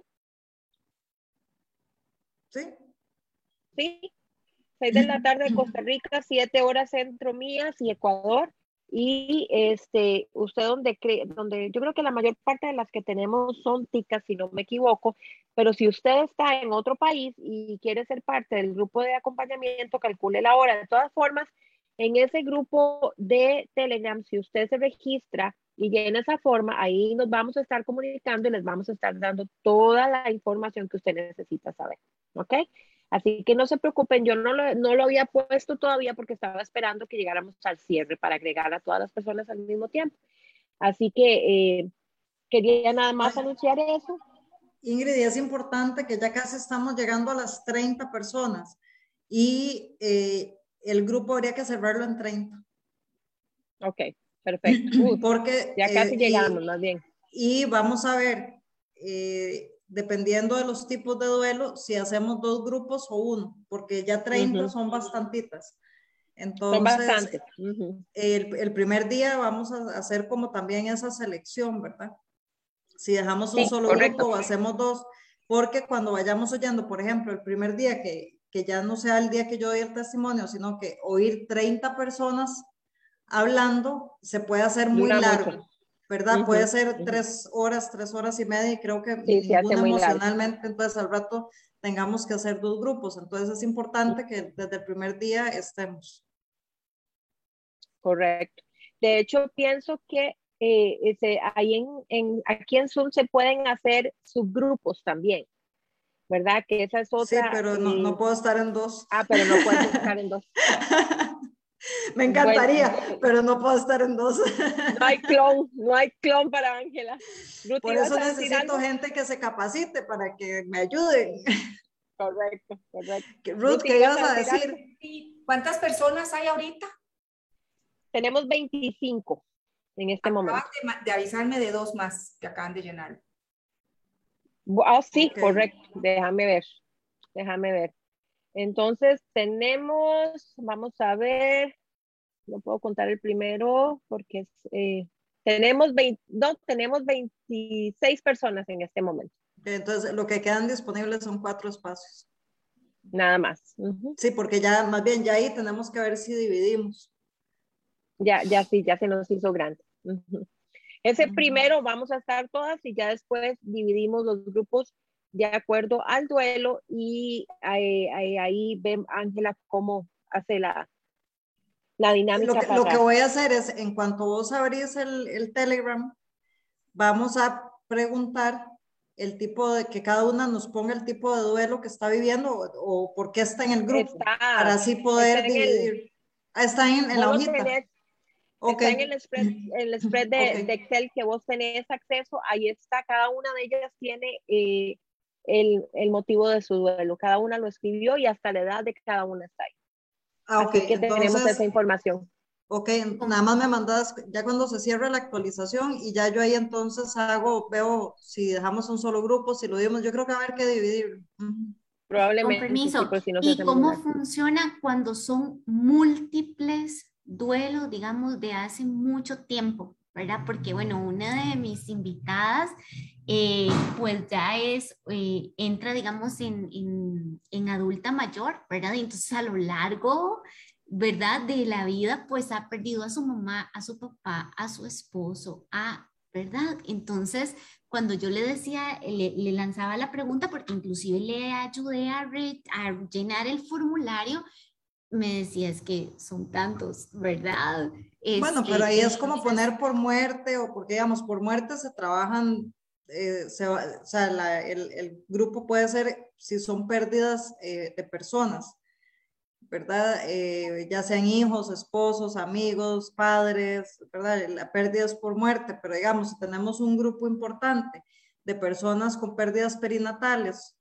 Sí, Sí. 6 de la tarde de Costa Rica, 7 horas centro mías y Ecuador. Y este, usted donde cree, donde yo creo que la mayor parte de las que tenemos son ticas, si no me equivoco, pero si usted está en otro país y quiere ser parte del grupo de acompañamiento, calcule la hora. De todas formas, en ese grupo de Telegram, si usted se registra y llena esa forma, ahí nos vamos a estar comunicando y les vamos a estar dando toda la información que usted necesita saber. ¿Ok? Así que no se preocupen, yo no lo, no lo había puesto todavía porque estaba esperando que llegáramos al cierre para agregar a todas las personas al mismo tiempo. Así que eh, quería nada más anunciar eso. Ingrid, y es importante que ya casi estamos llegando a las 30 personas y eh, el grupo habría que cerrarlo en 30. Ok, perfecto. Uy, Porque, ya casi eh, llegamos, y- más bien. Y vamos a ver, eh, dependiendo de los tipos de duelo, si hacemos dos grupos o uno, porque ya 30 Ujú. son bastantitas. Son Entonces, bastantes. Ujú. el, el primer día vamos a hacer como también esa selección, ¿verdad? Si dejamos un Sí, solo correcto. grupo o hacemos dos, porque cuando vayamos oyendo, por ejemplo, el primer día que, que ya no sea el día que yo doy el testimonio, sino que oír 30 personas hablando, se puede hacer muy Dura largo, mucho. ¿Verdad? Ujú, puede ser ujú. tres horas, tres horas y media, y creo que Sí, largo. emocionalmente, entonces al rato tengamos que hacer dos grupos, entonces es importante que desde el primer día estemos. Correcto. De hecho, pienso que eh, ese, ahí en, en, aquí en Zoom se pueden hacer subgrupos también, ¿verdad? Que esa es otra. sí, pero no, eh, no puedo estar en dos. Ah, pero no puedes estar en dos. Me encantaría, Bueno. pero no puedo estar en dos. No hay clon, no hay clon para Ángela. Por ¿ibas eso necesito gente que se capacite para que me ayuden. Correcto, correcto. Ruth, ¿qué ¿ibas a decir ¿Cuántas personas hay ahorita? Tenemos 25 en este momento. Acaban de, de avisarme de dos más que acaban de llenar. Ah, sí, correcto. Déjame ver. Déjame ver. Entonces tenemos, vamos a ver, no puedo contar el primero porque eh, tenemos 20, no, tenemos 26 personas en este momento, Entonces, lo que quedan disponibles son cuatro espacios. nada más. Ujú. Sí, porque ya, más bien, ya ahí tenemos que ver si dividimos. Ya, ya sí, ya se nos hizo grande. Ujú. Ese Ujú. primero vamos a estar todas y ya después dividimos los grupos de acuerdo al duelo y ahí, ahí, ahí ven Ángela cómo hace la, la dinámica Lo que, lo que voy a hacer es, en cuanto vos abrís el, el Telegram, vamos a preguntar el tipo de, que cada una nos ponga el tipo de duelo que está viviendo o, o por qué está en el grupo, Está, para así poder está en el- dividir. Ah, está en, en la hojita. tenés, Ok. Está en el spread, el spread de, Ok. de Excel que vos tenés acceso, ahí está, cada una de ellas tiene eh, el, el motivo de su duelo, cada una lo escribió y hasta la edad de cada una está ahí. Ah, ok. Así que tenemos Entonces, esa información. ok, nada más me mandas ya cuando se cierre la actualización y ya yo ahí entonces hago, veo si dejamos un solo grupo, si lo dimos, yo creo que va a haber que dividir. Probablemente. Con sí, permiso. pero si no ¿Y cómo largo. funciona cuando son múltiples duelos, digamos, de hace mucho tiempo? ¿Verdad? Porque, bueno, una de mis invitadas, eh, pues ya es, eh, entra, digamos, en, en, en adulta mayor, ¿verdad? Y entonces a lo largo, ¿verdad? De la vida, pues ha perdido a su mamá, a su papá, a su esposo, a ¿verdad? Entonces, cuando yo le decía, le, lanzaba la pregunta, porque inclusive le ayudé a, a llenar el formulario, me decía, es que son tantos, ¿verdad? bueno, pero ahí es como poner por muerte o porque, digamos, por muerte se trabajan, eh, o sea, el, grupo puede ser si son pérdidas eh, de personas, ¿verdad? Eh, ya sean hijos, esposos, amigos, padres, ¿verdad? La pérdida es por muerte, pero digamos, si tenemos un grupo importante de personas con pérdidas perinatales,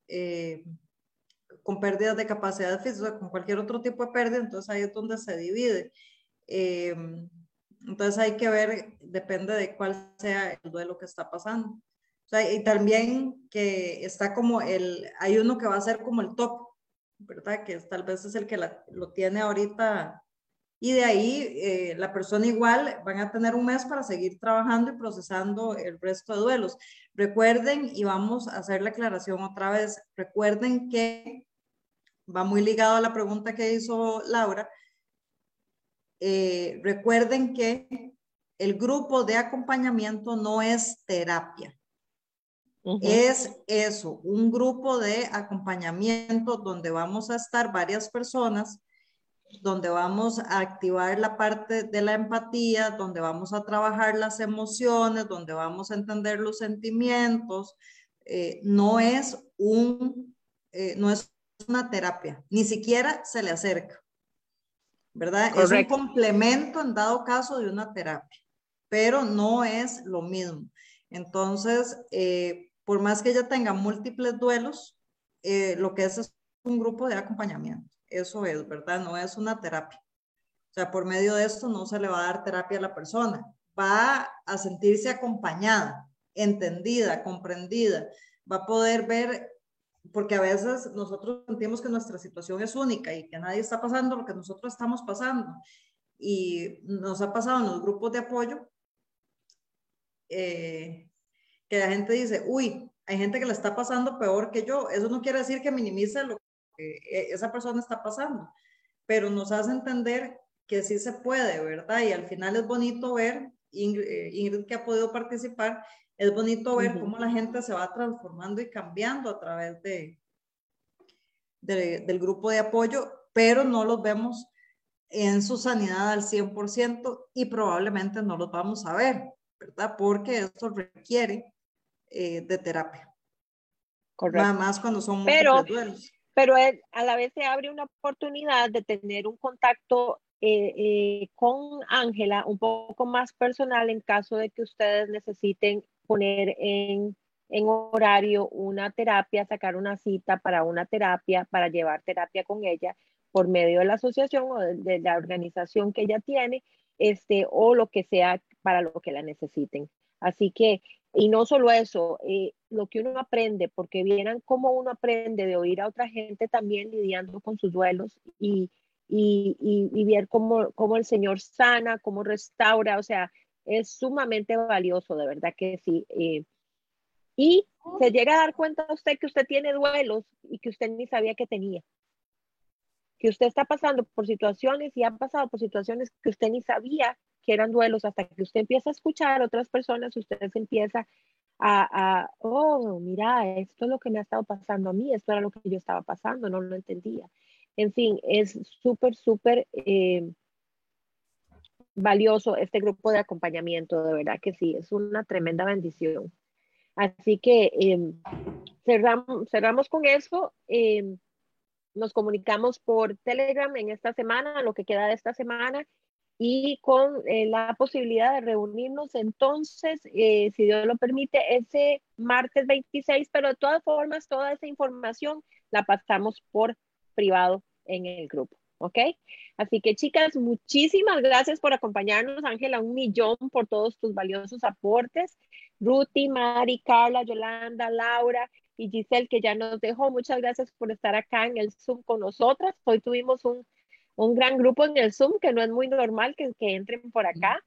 con pérdidas de capacidad física, con cualquier otro tipo de pérdida, entonces ahí es donde se divide. Eh, entonces hay que ver, depende de cuál sea el duelo que está pasando. O sea, y también que está como el, hay uno que va a ser como el top, ¿verdad? Que tal vez es el que lo tiene ahorita. Y de ahí eh, la persona igual van a tener un mes para seguir trabajando y procesando el resto de duelos. Recuerden, y vamos a hacer la aclaración otra vez, recuerden que va muy ligado a la pregunta que hizo Laura. Eh, recuerden que el grupo de acompañamiento no es terapia. Es eso, un grupo de acompañamiento donde vamos a estar varias personas, donde vamos a activar la parte de la empatía, donde vamos a trabajar las emociones, donde vamos a entender los sentimientos. Eh, no es un, eh, no es una terapia, ni siquiera se le acerca, ¿verdad? Es un complemento en dado caso de una terapia, pero no es lo mismo. Entonces, eh, por más que ella tenga múltiples duelos, eh, lo que es es un grupo de acompañamiento. Eso es, ¿verdad? No es una terapia. O sea, por medio de esto no se le va a dar terapia a la persona. Va a sentirse acompañada, entendida, comprendida. Va a poder ver porque a veces nosotros sentimos que nuestra situación es única y que nadie está pasando lo que nosotros estamos pasando. Y nos ha pasado en los grupos de apoyo eh, que la gente dice, uy, hay gente que le está pasando peor que yo. Eso no quiere decir que minimice lo que e, esa persona está pasando, pero nos hace entender que sí se puede, ¿verdad? Y al final es bonito ver, Ingrid, eh, Ingrid que ha podido participar, es bonito ver cómo la gente se va transformando y cambiando a través de, del grupo de apoyo, pero no los vemos en su sanidad al 100% y probablemente no los vamos a ver, ¿verdad? Porque esto requiere eh, de terapia. Correcto. Nada más cuando son pero, duelos. Pero a la vez se abre una oportunidad de tener un contacto eh, eh, con Ángela un poco más personal en caso de que ustedes necesiten poner en, horario una terapia, sacar una cita para una terapia, para llevar terapia con ella por medio de la asociación o de, la organización que ella tiene, este, o lo que sea para lo que la necesiten. Así que, y no solo eso, eh, lo que uno aprende, porque vieran cómo uno aprende de oír a otra gente también lidiando con sus duelos y, y, y, ver cómo, cómo el Señor sana, cómo restaura, o sea, es sumamente valioso, de verdad que sí. Eh, y se llega a dar cuenta usted que usted tiene duelos y que usted ni sabía que tenía. Que usted está pasando por situaciones y ha pasado por situaciones que usted ni sabía que eran duelos hasta que usted empieza a escuchar a otras personas, usted se empieza a, a, oh, mira, esto es lo que me ha estado pasando a mí, esto era lo que yo estaba pasando, no lo entendía. En fin, es súper, súper eh, valioso este grupo de acompañamiento, de verdad que sí, es una tremenda bendición. Así que em, cerramos, con eso. Em, nos comunicamos por Telegram en esta semana, lo que queda de esta semana, y con eh, la posibilidad de reunirnos entonces, eh, si Dios lo permite, ese martes 26, pero de todas formas, toda esa información la pasamos por privado en el grupo. ¿Ok? Así que chicas, muchísimas gracias por acompañarnos, Ángela, un millón por todos tus valiosos aportes. Ruti, Mari, Carla, Yolanda, Laura y Giselle, que ya nos dejó. Muchas gracias por estar acá en el Zoom con nosotras. Hoy tuvimos un, un gran grupo en el Zoom, que no es muy normal que, que entren por acá.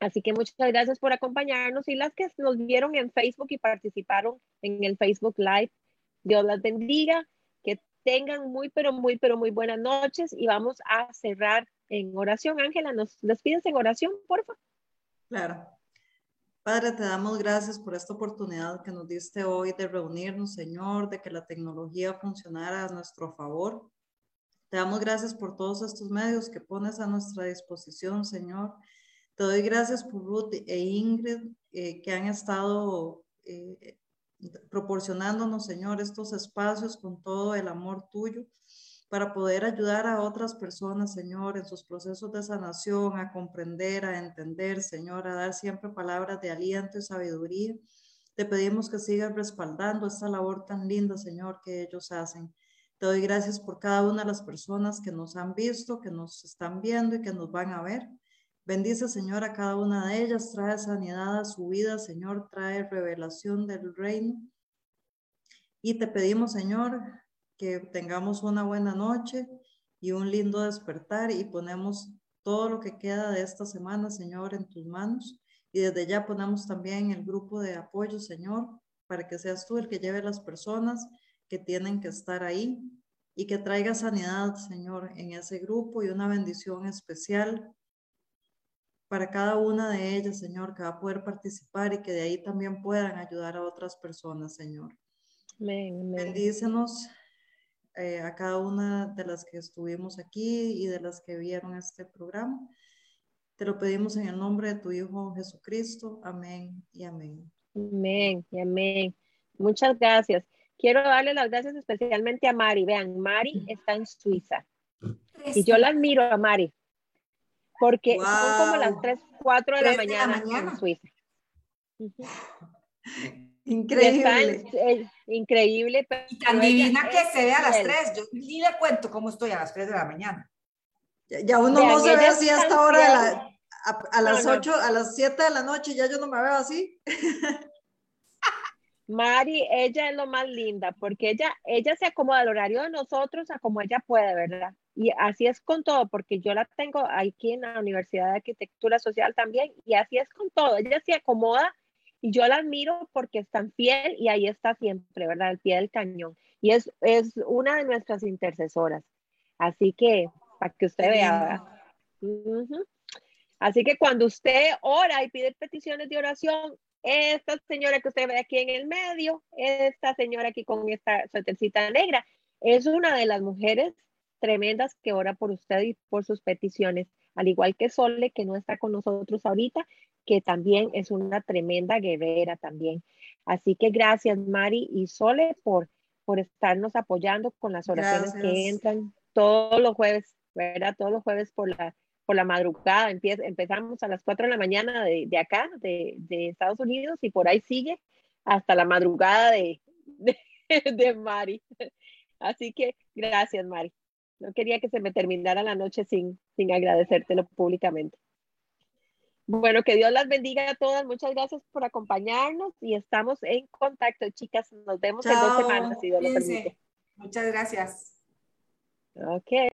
Así que muchas gracias por acompañarnos y las que nos vieron en Facebook y participaron en el Facebook Live. Dios las bendiga tengan muy, pero muy, pero muy buenas noches y vamos a cerrar en oración. Ángela, ¿nos despides en oración, por favor? Claro. Padre, te damos gracias por esta oportunidad que nos diste hoy de reunirnos, Señor, de que la tecnología funcionara a nuestro favor. Te damos gracias por todos estos medios que pones a nuestra disposición, Señor. Te doy gracias por Ruth e Ingrid eh, que han estado eh, proporcionándonos, Señor, estos espacios con todo el amor tuyo para poder ayudar a otras personas, Señor, en sus procesos de sanación, a comprender, a entender, Señor, a dar siempre palabras de aliento y sabiduría. Te pedimos que sigas respaldando esta labor tan linda, Señor, que ellos hacen. Te doy gracias por cada una de las personas que nos han visto, que nos están viendo y que nos van a ver. Bendice, Señor, a cada una de ellas. Trae sanidad a su vida, Señor. Trae revelación del reino. Y te pedimos, Señor, que tengamos una buena noche y un lindo despertar y ponemos todo lo que queda de esta semana, Señor, en tus manos. Y desde ya ponemos también el grupo de apoyo, Señor, para que seas tú el que lleve las personas que tienen que estar ahí y que traiga sanidad, Señor, en ese grupo y una bendición especial para cada una de ellas, Señor, que va a poder participar y que de ahí también puedan ayudar a otras personas, Señor. Amén, Bendícenos eh, a cada una de las que estuvimos aquí y de las que vieron este programa. Te lo pedimos en el nombre de tu Hijo Jesucristo. Amén y amén. Amén y amén. Muchas gracias. Quiero darle las gracias especialmente a Mari. Vean, Mari está en Suiza. Y yo la admiro a Mari. Porque son como las 3, 4 de la mañana, en Suiza. Increíble. increíble. y tan divina que se ve a las 3. Yo ni le cuento cómo estoy a las 3 de la mañana. Ya, uno no se ve así hasta ahora, a, las 8, a las 7 de la noche, ya yo no me veo así. Mari, ella es lo más linda, porque ella, ella se acomoda al horario de nosotros a como ella puede, ¿verdad? Y así es con todo, porque yo la tengo aquí en la Universidad de Arquitectura Social también, y así es con todo. Ella se acomoda y yo la admiro porque es tan fiel y ahí está siempre, ¿verdad? Al pie del cañón. Y es, es una de nuestras intercesoras. Así que, para que usted vea, Así que cuando usted ora y pide peticiones de oración, esta señora que usted ve aquí en el medio, esta señora aquí con esta suétercita negra, es una de las mujeres tremendas que ora por usted y por sus peticiones, al igual que Sole, que no está con nosotros ahorita, que también es una tremenda guerrera también. Así que gracias, Mari y Sole, por, por estarnos apoyando con las oraciones que entran todos los jueves, ¿verdad? Todos los jueves por la, por la madrugada. empezamos a las 4 de la mañana de, de acá, de, de, Estados Unidos, y por ahí sigue hasta la madrugada de, de, Mari. Así que gracias, Mari. No quería que se me terminara la noche sin, sin agradecértelo públicamente. Bueno, que Dios las bendiga a todas. Muchas gracias por acompañarnos y estamos en contacto, chicas. Nos vemos en dos semanas, si Dios lo permite. Muchas gracias. Ok.